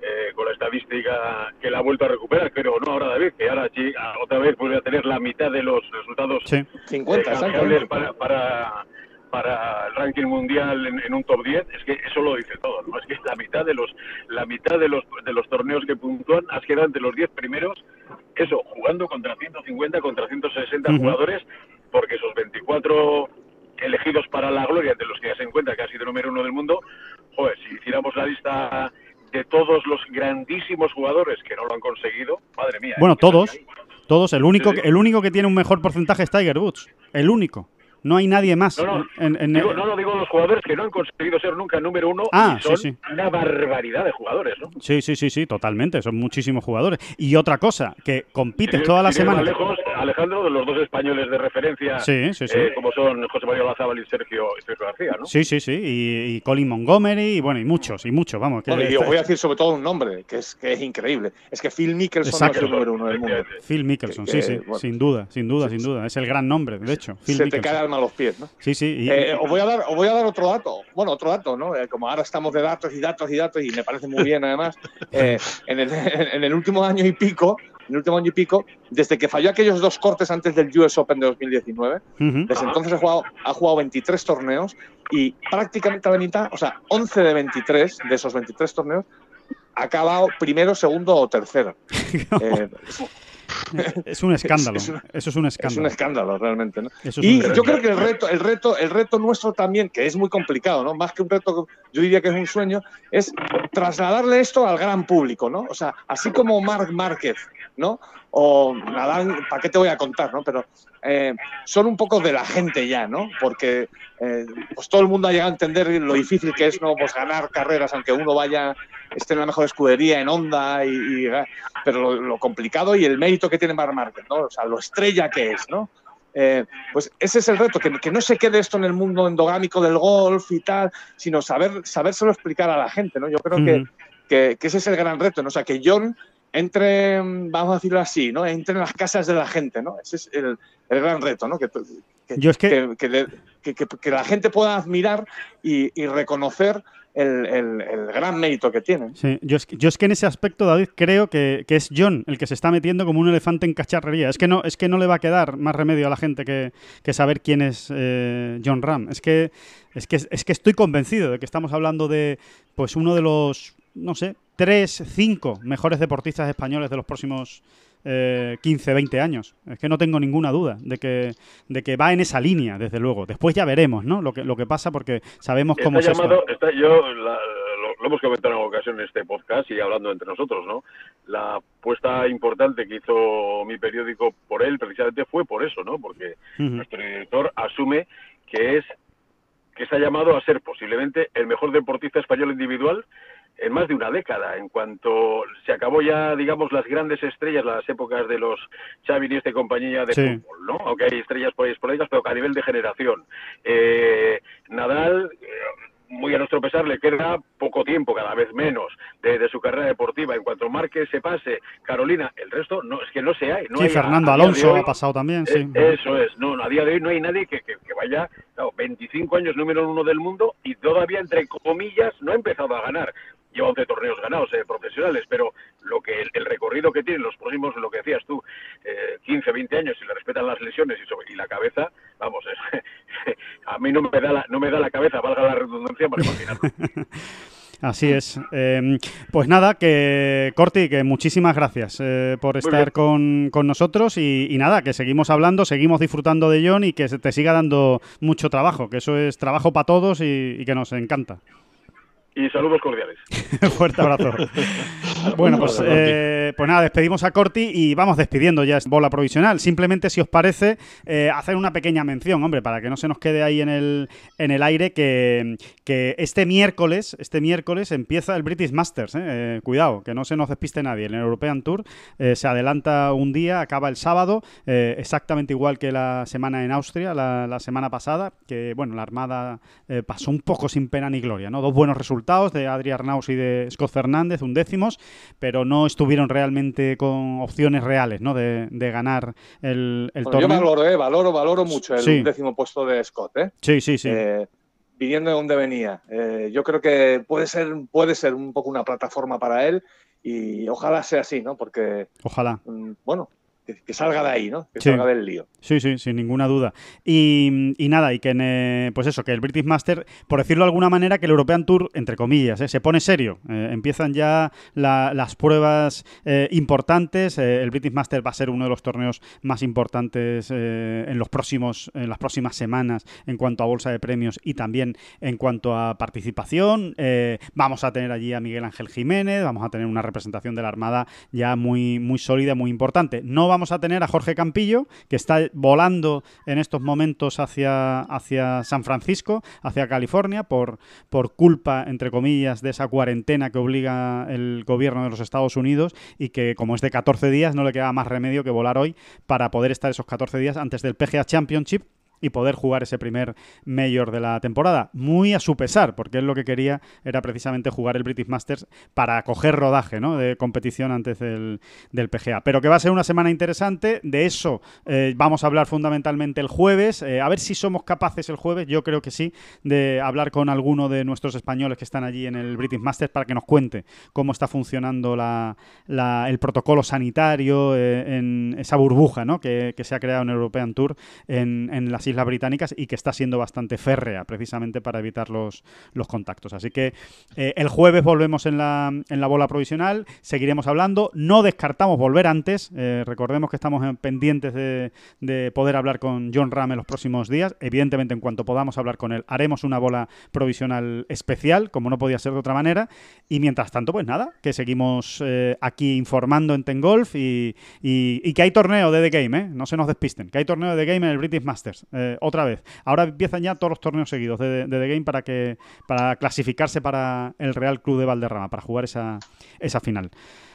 eh, con la estadística que la ha vuelto a recuperar, pero no ahora David, que ahora sí, ah, otra vez vuelve a tener la mitad de los resultados Sí. 50, eh, para, para, para el ranking mundial en, en un top 10, es que eso lo dice todo, ¿no? Es que la mitad de los la mitad de los de los torneos que puntúan has quedado entre los 10 primeros, eso, jugando contra 150, contra 160 Ujú. jugadores, porque esos 24 elegidos para la gloria, de los que ya se encuentra que ha sido número uno del mundo, joder, si hiciéramos la lista de todos los grandísimos jugadores que no lo han conseguido, madre mía. Bueno, ¿eh? ¿Qué todos. Todos, el único, Sí, sí. el único que tiene un mejor porcentaje es Tiger Woods. El único. No hay nadie más. No, no, en- en- Digo, no, digo los jugadores que no han conseguido ser nunca número uno Ah, y son sí, sí. una barbaridad de jugadores, ¿no? Sí, sí, sí, sí, totalmente. Son muchísimos jugadores. Y otra cosa, que ir- todas las semanas. lejos, Alejandro, de los dos españoles de referencia, Sí, sí, sí. eh, como son José María Olazábal y Sergio, y Sergio García, ¿no? Sí, sí, sí. Y, y Colin Montgomery, y bueno, y muchos, y muchos, vamos. que Bueno, y os voy a decir sobre todo un nombre, que es, que es increíble. Es que Phil Mickelson no es Exacto. el número uno del mundo. Phil Mickelson, que- sí, que, sí, bueno. sin duda, sin duda, sin duda. Es el gran nombre, de hecho. Phil Se te cae el alma a los pies, ¿no? Sí, sí. y- Eh, os, voy a dar, os voy a dar otro dato. Bueno, otro dato, ¿no? Eh, como ahora estamos de datos y datos y datos, y me parece muy bien además, eh, en, el, en el último año y pico, en el último año y pico, desde que falló aquellos dos cortes antes del US Open de 2019, Ujú. desde entonces ha jugado, ha jugado 23 torneos y prácticamente a la mitad, o sea, 11 de 23 de esos 23 torneos, ha acabado primero, segundo o tercero. Eh, Es un escándalo. es Eso es un es un escándalo. escándalo realmente, ¿no? Es Y yo creo que el reto, el reto, el reto nuestro también, que es muy complicado, ¿no? Más que un reto, yo diría que es un sueño, es trasladarle esto al gran público, ¿no? O sea, así como Marc Márquez, ¿no? O Nadal, ¿para qué te voy a contar, no? Pero eh, son un poco de la gente ya, ¿no? Porque eh, pues todo el mundo ha llegado a entender lo difícil que es, ¿no? Pues ganar carreras, aunque uno vaya, esté en la mejor escudería, en Honda, y, y, eh, pero lo, lo complicado y el mérito que tiene Marc Márquez, ¿no? O sea, lo estrella que es, ¿no? Eh, pues ese es el reto, que, que no se quede esto en el mundo endogámico del golf y tal, sino saber, sabérselo explicar a la gente, ¿no? Yo creo que, Ujú. que, que ese es el gran reto, ¿no? O sea, que John entre, mm, vamos a decirlo así, ¿no? Entre en las casas de la gente, ¿no? Ese es el, el gran reto, ¿no? Que, que, Yo es que- la gente pueda admirar y, y reconocer el, el- el gran mérito que tienen. Sí, yo es, que, yo es que en ese aspecto, David, creo que, que es John el que se está metiendo como un elefante en cacharrería. Es que no, es que no le va a quedar más remedio a la gente que, que saber quién es eh, John Ram. Es que, es que es que estoy convencido de que estamos hablando de pues uno de los, no sé, tres, cinco mejores deportistas españoles de los próximos eh, 15, 20 años. Es que no tengo ninguna duda de que, de que va en esa línea, desde luego. Después ya veremos, ¿no? Lo que, lo que pasa porque sabemos cómo está es esto. llamado, está, yo la- lo, lo hemos comentado en ocasión en este podcast y hablando entre nosotros, ¿no? La apuesta importante que hizo mi periódico por él precisamente fue por eso, ¿no? Porque nuestro director asume que es que está llamado a ser posiblemente el mejor deportista español individual en más de una década. En cuanto se acabó ya, digamos, las grandes estrellas, las épocas de los Xavi y este compañía de Sí. fútbol, ¿no? Aunque hay estrellas por ahí esporádicas, pero a nivel de generación. Eh, Nadal, eh, muy a nuestro pesar, le queda poco tiempo, cada vez menos, de, de su carrera deportiva. En cuanto Márquez se pase, Carolina, el resto no es que no se hay. No sí, hay Fernando a Alonso hoy- ha pasado también, sí. eh, Eso es, no, no, a día de hoy no hay nadie que, que- que vaya, claro, 25 años número uno del mundo y todavía, entre comillas, no ha empezado a ganar. Lleva 11 torneos ganados eh, profesionales, pero lo que el, el recorrido que tienen los próximos, lo que decías tú, eh, 15, 20 años, si le respetan las lesiones y, sobre- y la cabeza, vamos, es- a mí no me, da la, no me da la cabeza, valga la redundancia, para imaginarlo. Así es. Eh, pues nada, que Corti, que muchísimas gracias eh, por estar con, con nosotros y, y nada, que seguimos hablando, seguimos disfrutando de John y que se te siga dando mucho trabajo, que eso es trabajo para todos y, y que nos encanta. Y saludos cordiales. Fuerte abrazo. bueno, pues, eh, pues nada, despedimos a Corti y vamos despidiendo ya esta bola provisional. Simplemente, si os parece, eh, hacer una pequeña mención, hombre, para que no se nos quede ahí en el, en el aire, que, que este miércoles, este miércoles empieza el British Masters. eh. Eh, cuidado, que no se nos despiste nadie. El European Tour eh, se adelanta un día, acaba el sábado, exactamente igual que la semana en Austria, la, la semana pasada, que bueno, la Armada pasó un poco sin pena ni gloria, ¿no? Dos buenos resultados de Adri Arnaus y de Scott Fernández, undécimos, pero no estuvieron realmente con opciones reales, ¿no? De, de ganar el, el Bueno, yo torneo. valoro, eh, valoro, valoro mucho el Sí. décimo puesto de Scott, ¿eh? Sí, sí, sí. Eh, viniendo de donde venía. Eh, yo creo que puede ser, puede ser un poco una plataforma para él y ojalá sea así, ¿no? Porque, Ojalá. mm, bueno, que, que salga de ahí, ¿no? Que Sí. salga del lío. Sí, sí, sin ninguna duda. Y, y nada, y que en, eh, pues eso, que el British Master, por decirlo de alguna manera, que el European Tour, entre comillas, eh, se pone serio. Eh, empiezan ya la- las pruebas importantes. El British Master va a ser uno de los torneos más importantes en los próximos, en las próximas semanas en cuanto a bolsa de premios y también en cuanto a participación. Vamos a tener allí a Miguel Ángel Jiménez, vamos a tener una representación de la Armada ya muy, muy sólida, muy importante. No vamos a tener a Jorge Campillo, que está volando en estos momentos hacia, hacia San Francisco, hacia California, por, por culpa, entre comillas, de esa cuarentena que obliga el gobierno de los Estados Unidos y que, como es de 14 días, no le queda más remedio que volar hoy para poder estar esos 14 días antes del PGA Championship y poder jugar ese primer mayor de la temporada. Muy a su pesar, porque él lo que quería era precisamente jugar el British Masters para coger rodaje de competición antes del, PGA. Pero que va a ser una semana interesante, de eso eh, vamos a hablar fundamentalmente el jueves, eh, a ver si somos capaces el jueves, yo creo que sí, de hablar con alguno de nuestros españoles que están allí en el British Masters para que nos cuente cómo está funcionando el protocolo sanitario eh, en esa burbuja que, se ha creado en European Tour en, las Islas Británicas y que está siendo bastante férrea precisamente para evitar los, los contactos. Así que eh, el jueves volvemos en la, en la bola provisional, seguiremos hablando, no descartamos volver antes, eh, recordemos que estamos pendientes de, de, poder hablar con John Ram en los próximos días, evidentemente en cuanto podamos hablar con él haremos una bola provisional especial, como no podía ser de otra manera, y mientras tanto pues nada, que seguimos eh, aquí informando en Tengolf y, y, que hay torneo de The Game, no se nos despisten, que hay torneo de The Game en el British Masters, otra vez, ahora empiezan ya todos los torneos seguidos de, de The Game para, que, para clasificarse para el Real Club de Valderrama, para jugar esa, esa final.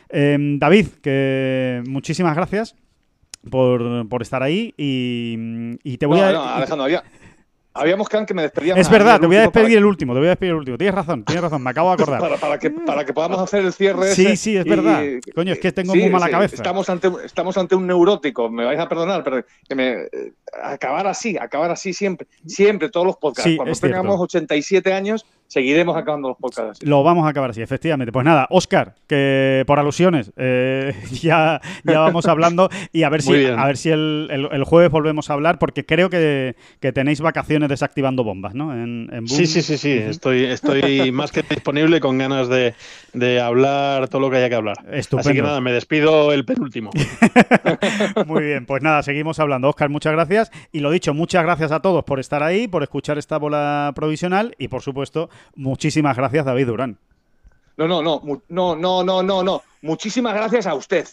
Em, David, que muchísimas gracias por, por estar ahí y, te voy a... Habíamos quedado que me despedía. Es verdad, te voy a despedir el último, te voy a despedir el último. Tienes razón, tienes razón, me acabo de acordar. para, que, para que podamos hacer el cierre. Sí, sí, es verdad. Coño, es que tengo muy mala cabeza. Estamos ante, estamos ante un neurótico, me vais a perdonar, pero que me, eh, acabar así, acabar así siempre, siempre, todos los podcasts. Cuando tengamos 87 años, seguiremos acabando los podcasts. Lo vamos a acabar así, efectivamente. Pues nada, Oscar, que por alusiones eh, ya, ya vamos hablando y a ver si, a ver si el, el, jueves volvemos a hablar, porque creo que, que tenéis vacaciones desactivando bombas, ¿no? En, Sí, sí, sí, sí. Estoy, estoy más que disponible con ganas de, de, hablar todo lo que haya que hablar. Estupendo. Así que nada, me despido el penúltimo. Muy bien, pues nada, seguimos hablando. Oscar, muchas gracias. Y lo dicho, muchas gracias a todos por estar ahí, por escuchar esta bola provisional y por supuesto Muchísimas gracias, David Durán. No, no, no, no, no, no, no, no. Muchísimas gracias a usted.